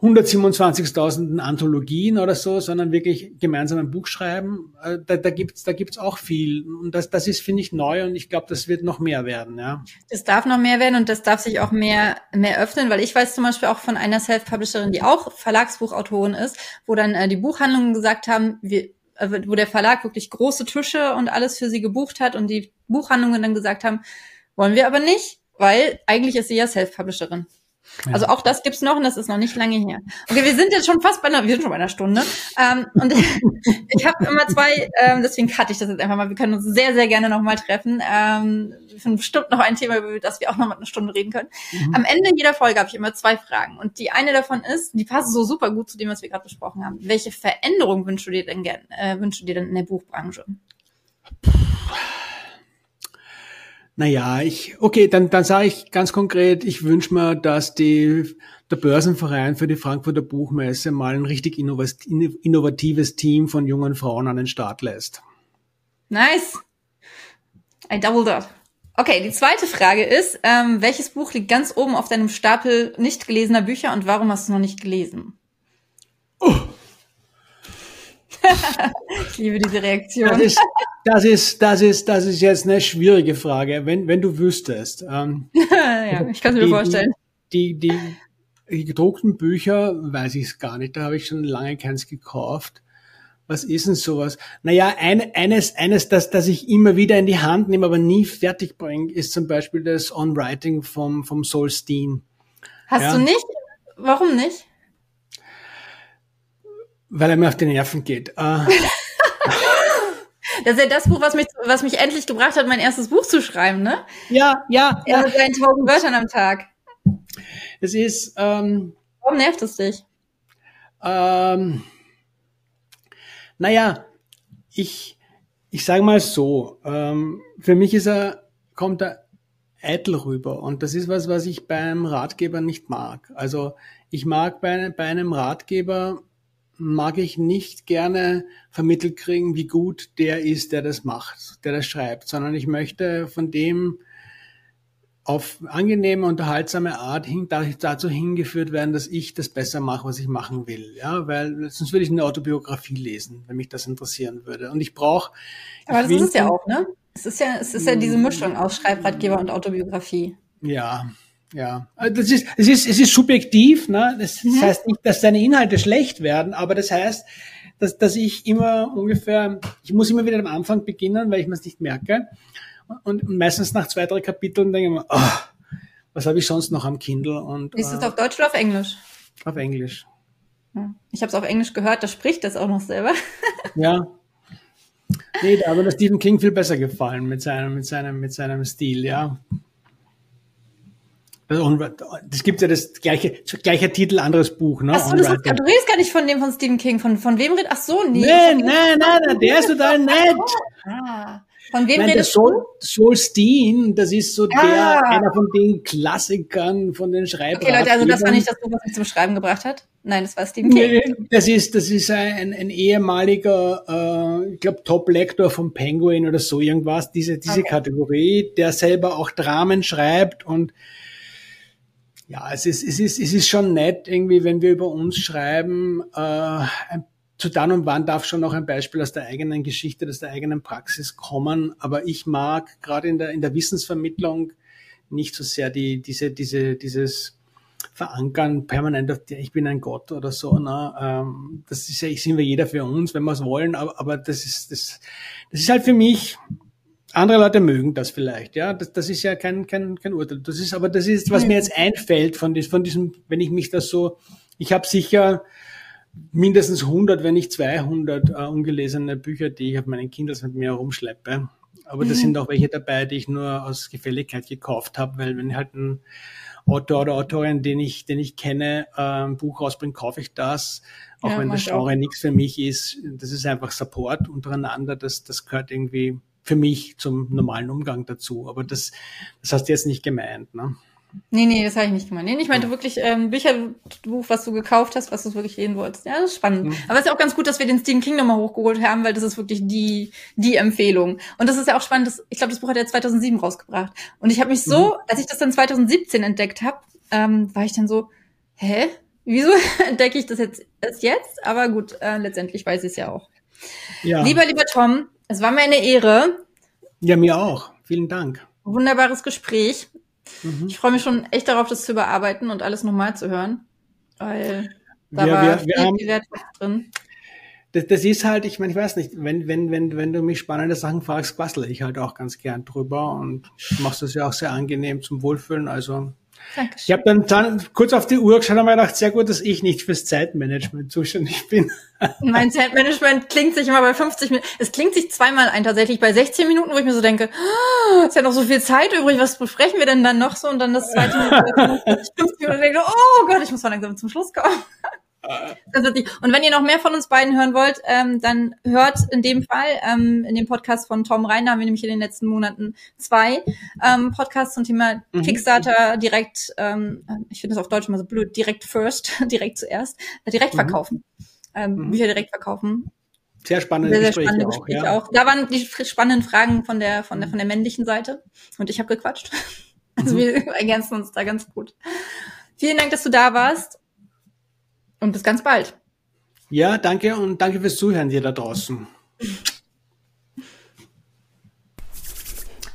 127.000 Anthologien oder so, sondern wirklich gemeinsam ein Buch schreiben. Äh, da, da gibt's da gibt's auch viel. Und das, das ist, finde ich, neu und ich glaube, das wird noch mehr werden. Ja. Das darf noch mehr werden und das darf sich auch mehr, mehr öffnen, weil ich weiß zum Beispiel auch von einer Self-Publisherin, die auch Verlagsbuchautorin ist, wo dann äh, die Buchhandlungen gesagt haben, wir, äh, wo der Verlag wirklich große Tische und alles für sie gebucht hat und die Buchhandlungen dann gesagt haben, wollen wir aber nicht weil eigentlich ist sie ja Self-Publisherin. Ja. Also auch das gibt's noch und das ist noch nicht lange her. Okay, wir sind jetzt schon fast bei einer, wir sind schon bei einer Stunde. Ähm, und ich habe immer zwei, ähm, deswegen cutte ich das jetzt einfach mal. Wir können uns sehr, sehr gerne nochmal treffen. Ähm, wir finden bestimmt noch ein Thema, über das wir auch noch mal eine Stunde reden können. Mhm. Am Ende jeder Folge habe ich immer zwei Fragen. Und die eine davon ist, die passt so super gut zu dem, was wir gerade besprochen haben. Welche Veränderung wünschst du dir denn gern, äh, wünschst du dir denn in der Buchbranche? Naja, ich, okay, dann, dann sage ich ganz konkret, ich wünsche mir, dass die, der Börsenverein für die Frankfurter Buchmesse mal ein richtig innovatives Team von jungen Frauen an den Start lässt. Nice. I doubled up. Okay, die zweite Frage ist, ähm, welches Buch liegt ganz oben auf deinem Stapel nicht gelesener Bücher und warum hast du es noch nicht gelesen? Oh. ich liebe diese Reaktion. Das ist, das ist, das ist, das ist jetzt eine schwierige Frage, wenn, wenn du wüsstest. Ähm, ja, ich kann es mir vorstellen. Die, die, die gedruckten Bücher, weiß ich es gar nicht, da habe ich schon lange keins gekauft. Was ist denn sowas? Naja, ein, eines, eines, das, das ich immer wieder in die Hand nehme, aber nie fertig bringe, ist zum Beispiel das On-Writing vom, vom Sol Steen. Hast ja? du nicht? Warum nicht? Weil er mir auf die Nerven geht. Äh, Das ist ja das Buch, was mich, was mich endlich gebracht hat, mein erstes Buch zu schreiben, ne? Ja, ja. ja. Mit seinen tausend Wörtern am Tag. Es ist. Ähm, Warum nervt es dich? Ähm, naja, ich, ich sage mal so, ähm, für mich ist er, kommt er eitel rüber. Und das ist was, was ich beim Ratgeber nicht mag. Also ich mag bei, bei einem Ratgeber mag ich nicht gerne vermittelt kriegen, wie gut der ist, der das macht, der das schreibt, sondern ich möchte von dem auf angenehme, unterhaltsame Art hin, dazu hingeführt werden, dass ich das besser mache, was ich machen will. Ja, weil sonst würde ich eine Autobiografie lesen, wenn mich das interessieren würde. Und ich brauche. Aber das ist es ja auch, ne? Es ist ja, es ist ja diese Mischung aus Schreibratgeber und Autobiografie. Ja, ja, also das ist, es ist, es ist subjektiv, ne? Das mhm. heißt nicht, dass seine Inhalte schlecht werden, aber das heißt, dass, dass ich immer ungefähr, ich muss immer wieder am Anfang beginnen, weil ich mir es nicht merke. Und meistens nach zwei, drei Kapiteln denke ich mir, oh, was habe ich sonst noch am Kindle? Und, ist es äh, auf Deutsch oder auf Englisch? Auf Englisch. Ich habe es auf Englisch gehört, da spricht das auch noch selber. ja. Nee, da hat mir Stephen King viel besser gefallen mit seinem, mit seinem, mit seinem Stil, ja. Das gibt ja das gleiche, gleicher Titel, anderes Buch, ne? Ach so, das ist, du redest gar nicht von dem von Stephen King. Von, von wem redest Ach so, nee. Nein, nein, nein, nein, der ist total nett. Ah. Von wem Nein, redest Sol, du? Soul Steen, das ist so ah. der, einer von den Klassikern, von den Schreibern. Okay, Leute, also das war nicht das Buch, was mich zum Schreiben gebracht hat? Nein, das war Stephen King. Nee, das ist, das ist ein, ein ehemaliger, äh, ich glaube, Top-Lektor von Penguin oder so irgendwas, diese, diese okay. Kategorie, der selber auch Dramen schreibt und ja, es ist, es ist, es ist schon nett, irgendwie, wenn wir über uns schreiben. Äh, zu dann und wann darf schon noch ein Beispiel aus der eigenen Geschichte, aus der eigenen Praxis kommen. Aber ich mag gerade in der, in der Wissensvermittlung nicht so sehr die, diese, diese, dieses Verankern permanent auf die, ich bin ein Gott oder so. Ne? Ähm, das ist ja, sind wir jeder für uns, wenn wir es wollen. Aber, aber das ist, das, das ist halt für mich andere Leute mögen das vielleicht, ja. Das, das ist ja kein, kein, kein Urteil. Das ist, aber das ist, was mir jetzt einfällt von, von diesem, wenn ich mich das so, ich habe sicher mindestens 100, wenn nicht 200 äh, ungelesene Bücher, die ich auf meinen Kindles mit mir herumschleppe. Aber da mhm. sind auch welche dabei, die ich nur aus Gefälligkeit gekauft habe, weil wenn halt ein Autor oder Autorin, den ich, den ich kenne, äh, ein Buch rausbringt, kaufe ich das. Auch ja, wenn das Genre nichts für mich ist. Das ist einfach Support untereinander. Das, das gehört irgendwie für mich zum normalen Umgang dazu. Aber das, das hast du jetzt nicht gemeint, ne? Nee, nee, das habe ich nicht gemeint. Nee, ich meinte wirklich ähm, Bücherbuch, was du gekauft hast, was du wirklich lesen wolltest. Ja, das ist spannend. Mhm. Aber es ist ja auch ganz gut, dass wir den Stephen King nochmal hochgeholt haben, weil das ist wirklich die die Empfehlung. Und das ist ja auch spannend. Dass, ich glaube, das Buch hat er 2007 rausgebracht. Und ich habe mich so, mhm. als ich das dann 2017 entdeckt habe, ähm, war ich dann so, hä? Wieso entdecke ich das jetzt erst jetzt? Aber gut, äh, letztendlich weiß ich es ja auch. Ja. Lieber, lieber Tom, es war mir eine Ehre. Ja, mir auch. Vielen Dank. Wunderbares Gespräch. Mhm. Ich freue mich schon echt darauf, das zu überarbeiten und alles nochmal zu hören, weil da wir, war wir, wir viel, haben, viel Wert drin. das, das ist halt, ich meine, ich weiß nicht, wenn, wenn, wenn, wenn du mich spannende Sachen fragst, quassel ich halt auch ganz gern drüber und machst das ja auch sehr angenehm zum Wohlfühlen. Also Dankeschön. ich habe dann, dann kurz auf die Uhr geschaut und mir gedacht, sehr gut, dass ich nicht fürs Zeitmanagement zuständig bin. Mein Zeitmanagement klingt sich immer bei 50 Minuten. Es klingt sich zweimal ein, tatsächlich bei 16 Minuten, wo ich mir so denke, oh, ist ja noch so viel Zeit übrig, was besprechen wir denn dann noch so? Und dann das zweite Mal 50 Minuten und denke, oh Gott, ich muss mal langsam zum Schluss kommen. Und wenn ihr noch mehr von uns beiden hören wollt, ähm, dann hört in dem Fall ähm, in dem Podcast von Tom Reiner haben wir nämlich in den letzten Monaten zwei ähm, Podcasts zum Thema mhm. Kickstarter direkt, ähm, ich finde das auf Deutsch immer so blöd, direkt first, direkt zuerst, äh, direkt mhm. verkaufen. Ähm, mhm. Bücher direkt verkaufen. Sehr spannende sehr, sehr Gespräche, spannende auch, Gespräche ja. auch. Da waren die spannenden Fragen von der von der von der männlichen Seite und ich habe gequatscht. Also mhm. wir ergänzen uns da ganz gut. Vielen Dank, dass du da warst und bis ganz bald. Ja, danke und danke fürs Zuhören dir da draußen.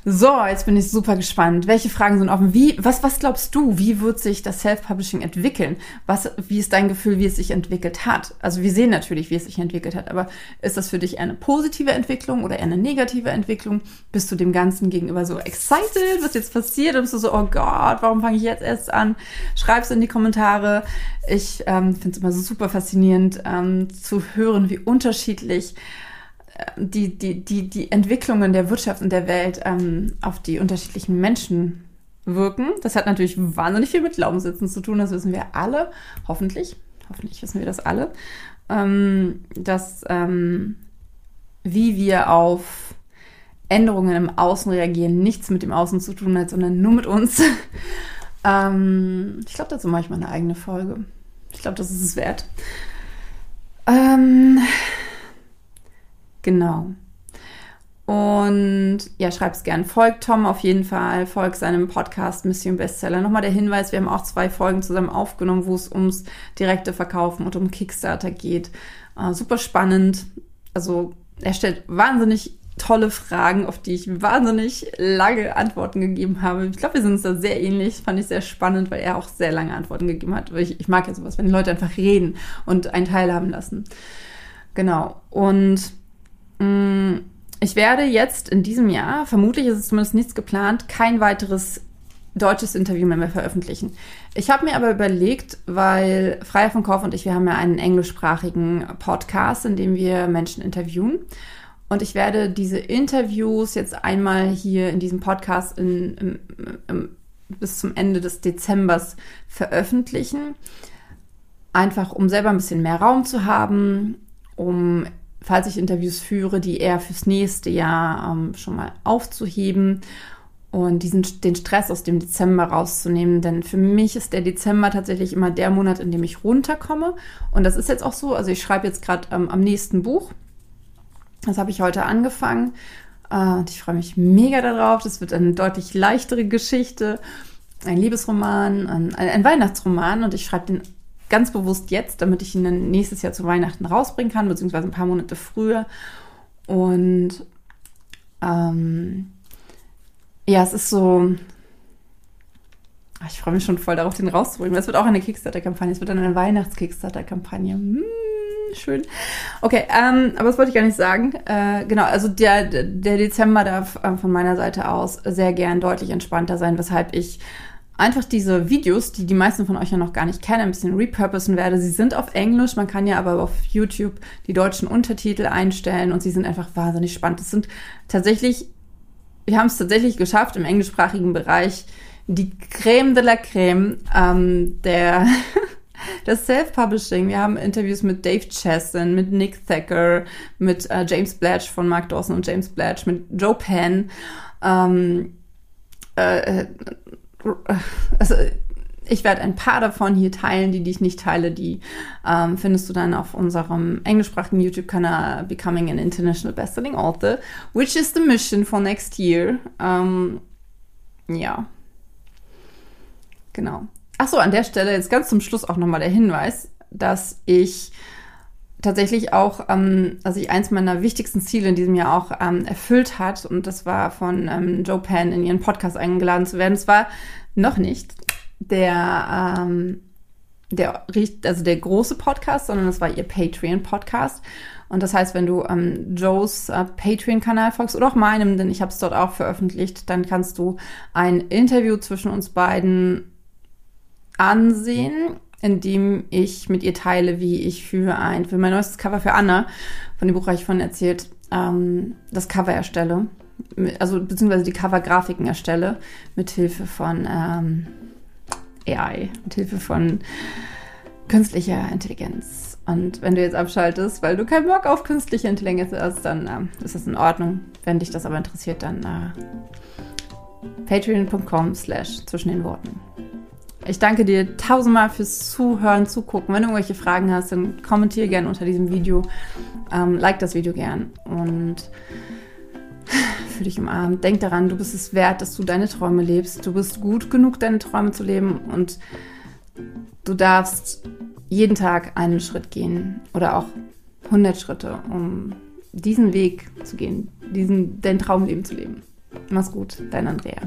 So, jetzt bin ich super gespannt. Welche Fragen sind offen? Wie, was, was glaubst du? Wie wird sich das Self-Publishing entwickeln? Was, wie ist dein Gefühl, wie es sich entwickelt hat? Also wir sehen natürlich, wie es sich entwickelt hat, aber ist das für dich eine positive Entwicklung oder eher eine negative Entwicklung? Bist du dem Ganzen gegenüber so excited, was jetzt passiert? Oder bist du so, oh Gott, warum fange ich jetzt erst an? Schreib's in die Kommentare. Ich ähm, finde es immer so super faszinierend ähm, zu hören, wie unterschiedlich die, die, die, Entwicklungen der Wirtschaft und der Welt ähm, auf die unterschiedlichen Menschen wirken. Das hat natürlich wahnsinnig viel mit Glaubenssätzen zu tun, das wissen wir alle. Hoffentlich, hoffentlich wissen wir das alle. Ähm, dass ähm, wie wir auf Änderungen im Außen reagieren, nichts mit dem Außen zu tun hat, sondern nur mit uns. ähm, ich glaube, dazu mache ich mal eine eigene Folge. Ich glaube, das ist es wert. Ähm, Genau. Und ja, schreib's gern. Folgt Tom auf jeden Fall, folgt seinem Podcast Mission Bestseller. Nochmal der Hinweis, wir haben auch zwei Folgen zusammen aufgenommen, wo es ums direkte Verkaufen und um Kickstarter geht. Äh, super spannend. Also er stellt wahnsinnig tolle Fragen, auf die ich wahnsinnig lange Antworten gegeben habe. Ich glaube, wir sind uns da sehr ähnlich. Fand ich sehr spannend, weil er auch sehr lange Antworten gegeben hat. Ich, ich mag ja sowas, wenn die Leute einfach reden und einen teilhaben lassen. Genau. Und ich werde jetzt in diesem Jahr, vermutlich ist es zumindest nichts geplant, kein weiteres deutsches Interview mehr, mehr veröffentlichen. Ich habe mir aber überlegt, weil Freier von Kauf und ich, wir haben ja einen englischsprachigen Podcast, in dem wir Menschen interviewen. Und ich werde diese Interviews jetzt einmal hier in diesem Podcast in, in, in, bis zum Ende des Dezembers veröffentlichen. Einfach um selber ein bisschen mehr Raum zu haben, um falls ich Interviews führe, die eher fürs nächste Jahr ähm, schon mal aufzuheben und diesen, den Stress aus dem Dezember rauszunehmen. Denn für mich ist der Dezember tatsächlich immer der Monat, in dem ich runterkomme. Und das ist jetzt auch so. Also ich schreibe jetzt gerade ähm, am nächsten Buch. Das habe ich heute angefangen. Äh, und ich freue mich mega darauf. Das wird eine deutlich leichtere Geschichte. Ein Liebesroman, ein, ein Weihnachtsroman. Und ich schreibe den ganz bewusst jetzt, damit ich ihn dann nächstes Jahr zu Weihnachten rausbringen kann, beziehungsweise ein paar Monate früher. Und ähm, ja, es ist so. Ich freue mich schon voll darauf, den rauszubringen. Es wird auch eine Kickstarter-Kampagne. Es wird dann eine Weihnachts-Kickstarter-Kampagne. Hm, schön. Okay, ähm, aber das wollte ich gar nicht sagen. Äh, genau, also der, der Dezember darf äh, von meiner Seite aus sehr gern deutlich entspannter sein, weshalb ich einfach diese Videos, die die meisten von euch ja noch gar nicht kennen, ein bisschen repurposen werde. Sie sind auf Englisch, man kann ja aber auf YouTube die deutschen Untertitel einstellen und sie sind einfach wahnsinnig spannend. Es sind tatsächlich, wir haben es tatsächlich geschafft, im englischsprachigen Bereich die Creme de la Creme ähm, der das Self-Publishing. Wir haben Interviews mit Dave Chesson, mit Nick Thacker, mit äh, James Blatch von Mark Dawson und James Blatch, mit Joe Penn. Ähm, äh, also ich werde ein paar davon hier teilen, die, die ich nicht teile, die ähm, findest du dann auf unserem englischsprachigen YouTube-Kanal Becoming an International Bestselling Author, which is the mission for next year. Ähm, ja. Genau. Achso, an der Stelle jetzt ganz zum Schluss auch nochmal der Hinweis, dass ich tatsächlich auch, ähm, also ich eins meiner wichtigsten Ziele in diesem Jahr auch ähm, erfüllt hat und das war von ähm, Joe Pan in ihren Podcast eingeladen zu werden. Es war noch nicht der, ähm, der, also der große Podcast, sondern es war ihr Patreon-Podcast. Und das heißt, wenn du ähm, Joes äh, Patreon-Kanal folgst oder auch meinem, denn ich habe es dort auch veröffentlicht, dann kannst du ein Interview zwischen uns beiden ansehen, in dem ich mit ihr teile, wie ich für ein, für mein neuestes Cover für Anna, von dem Buch habe ich von erzählt, ähm, das Cover erstelle. Also beziehungsweise die Cover-Grafiken erstelle, mit Hilfe von ähm, AI, mit Hilfe von künstlicher Intelligenz. Und wenn du jetzt abschaltest, weil du keinen Bock auf künstliche Intelligenz hast, dann äh, ist das in Ordnung. Wenn dich das aber interessiert, dann äh, patreon.com slash zwischen den Worten. Ich danke dir tausendmal fürs Zuhören, Zugucken. Wenn du irgendwelche Fragen hast, dann kommentiere gerne unter diesem Video. Ähm, like das Video gern und für dich umarmt. Denk daran, du bist es wert, dass du deine Träume lebst. Du bist gut genug, deine Träume zu leben und du darfst jeden Tag einen Schritt gehen oder auch 100 Schritte, um diesen Weg zu gehen, diesen, dein Traumleben zu leben. Mach's gut, dein Andrea.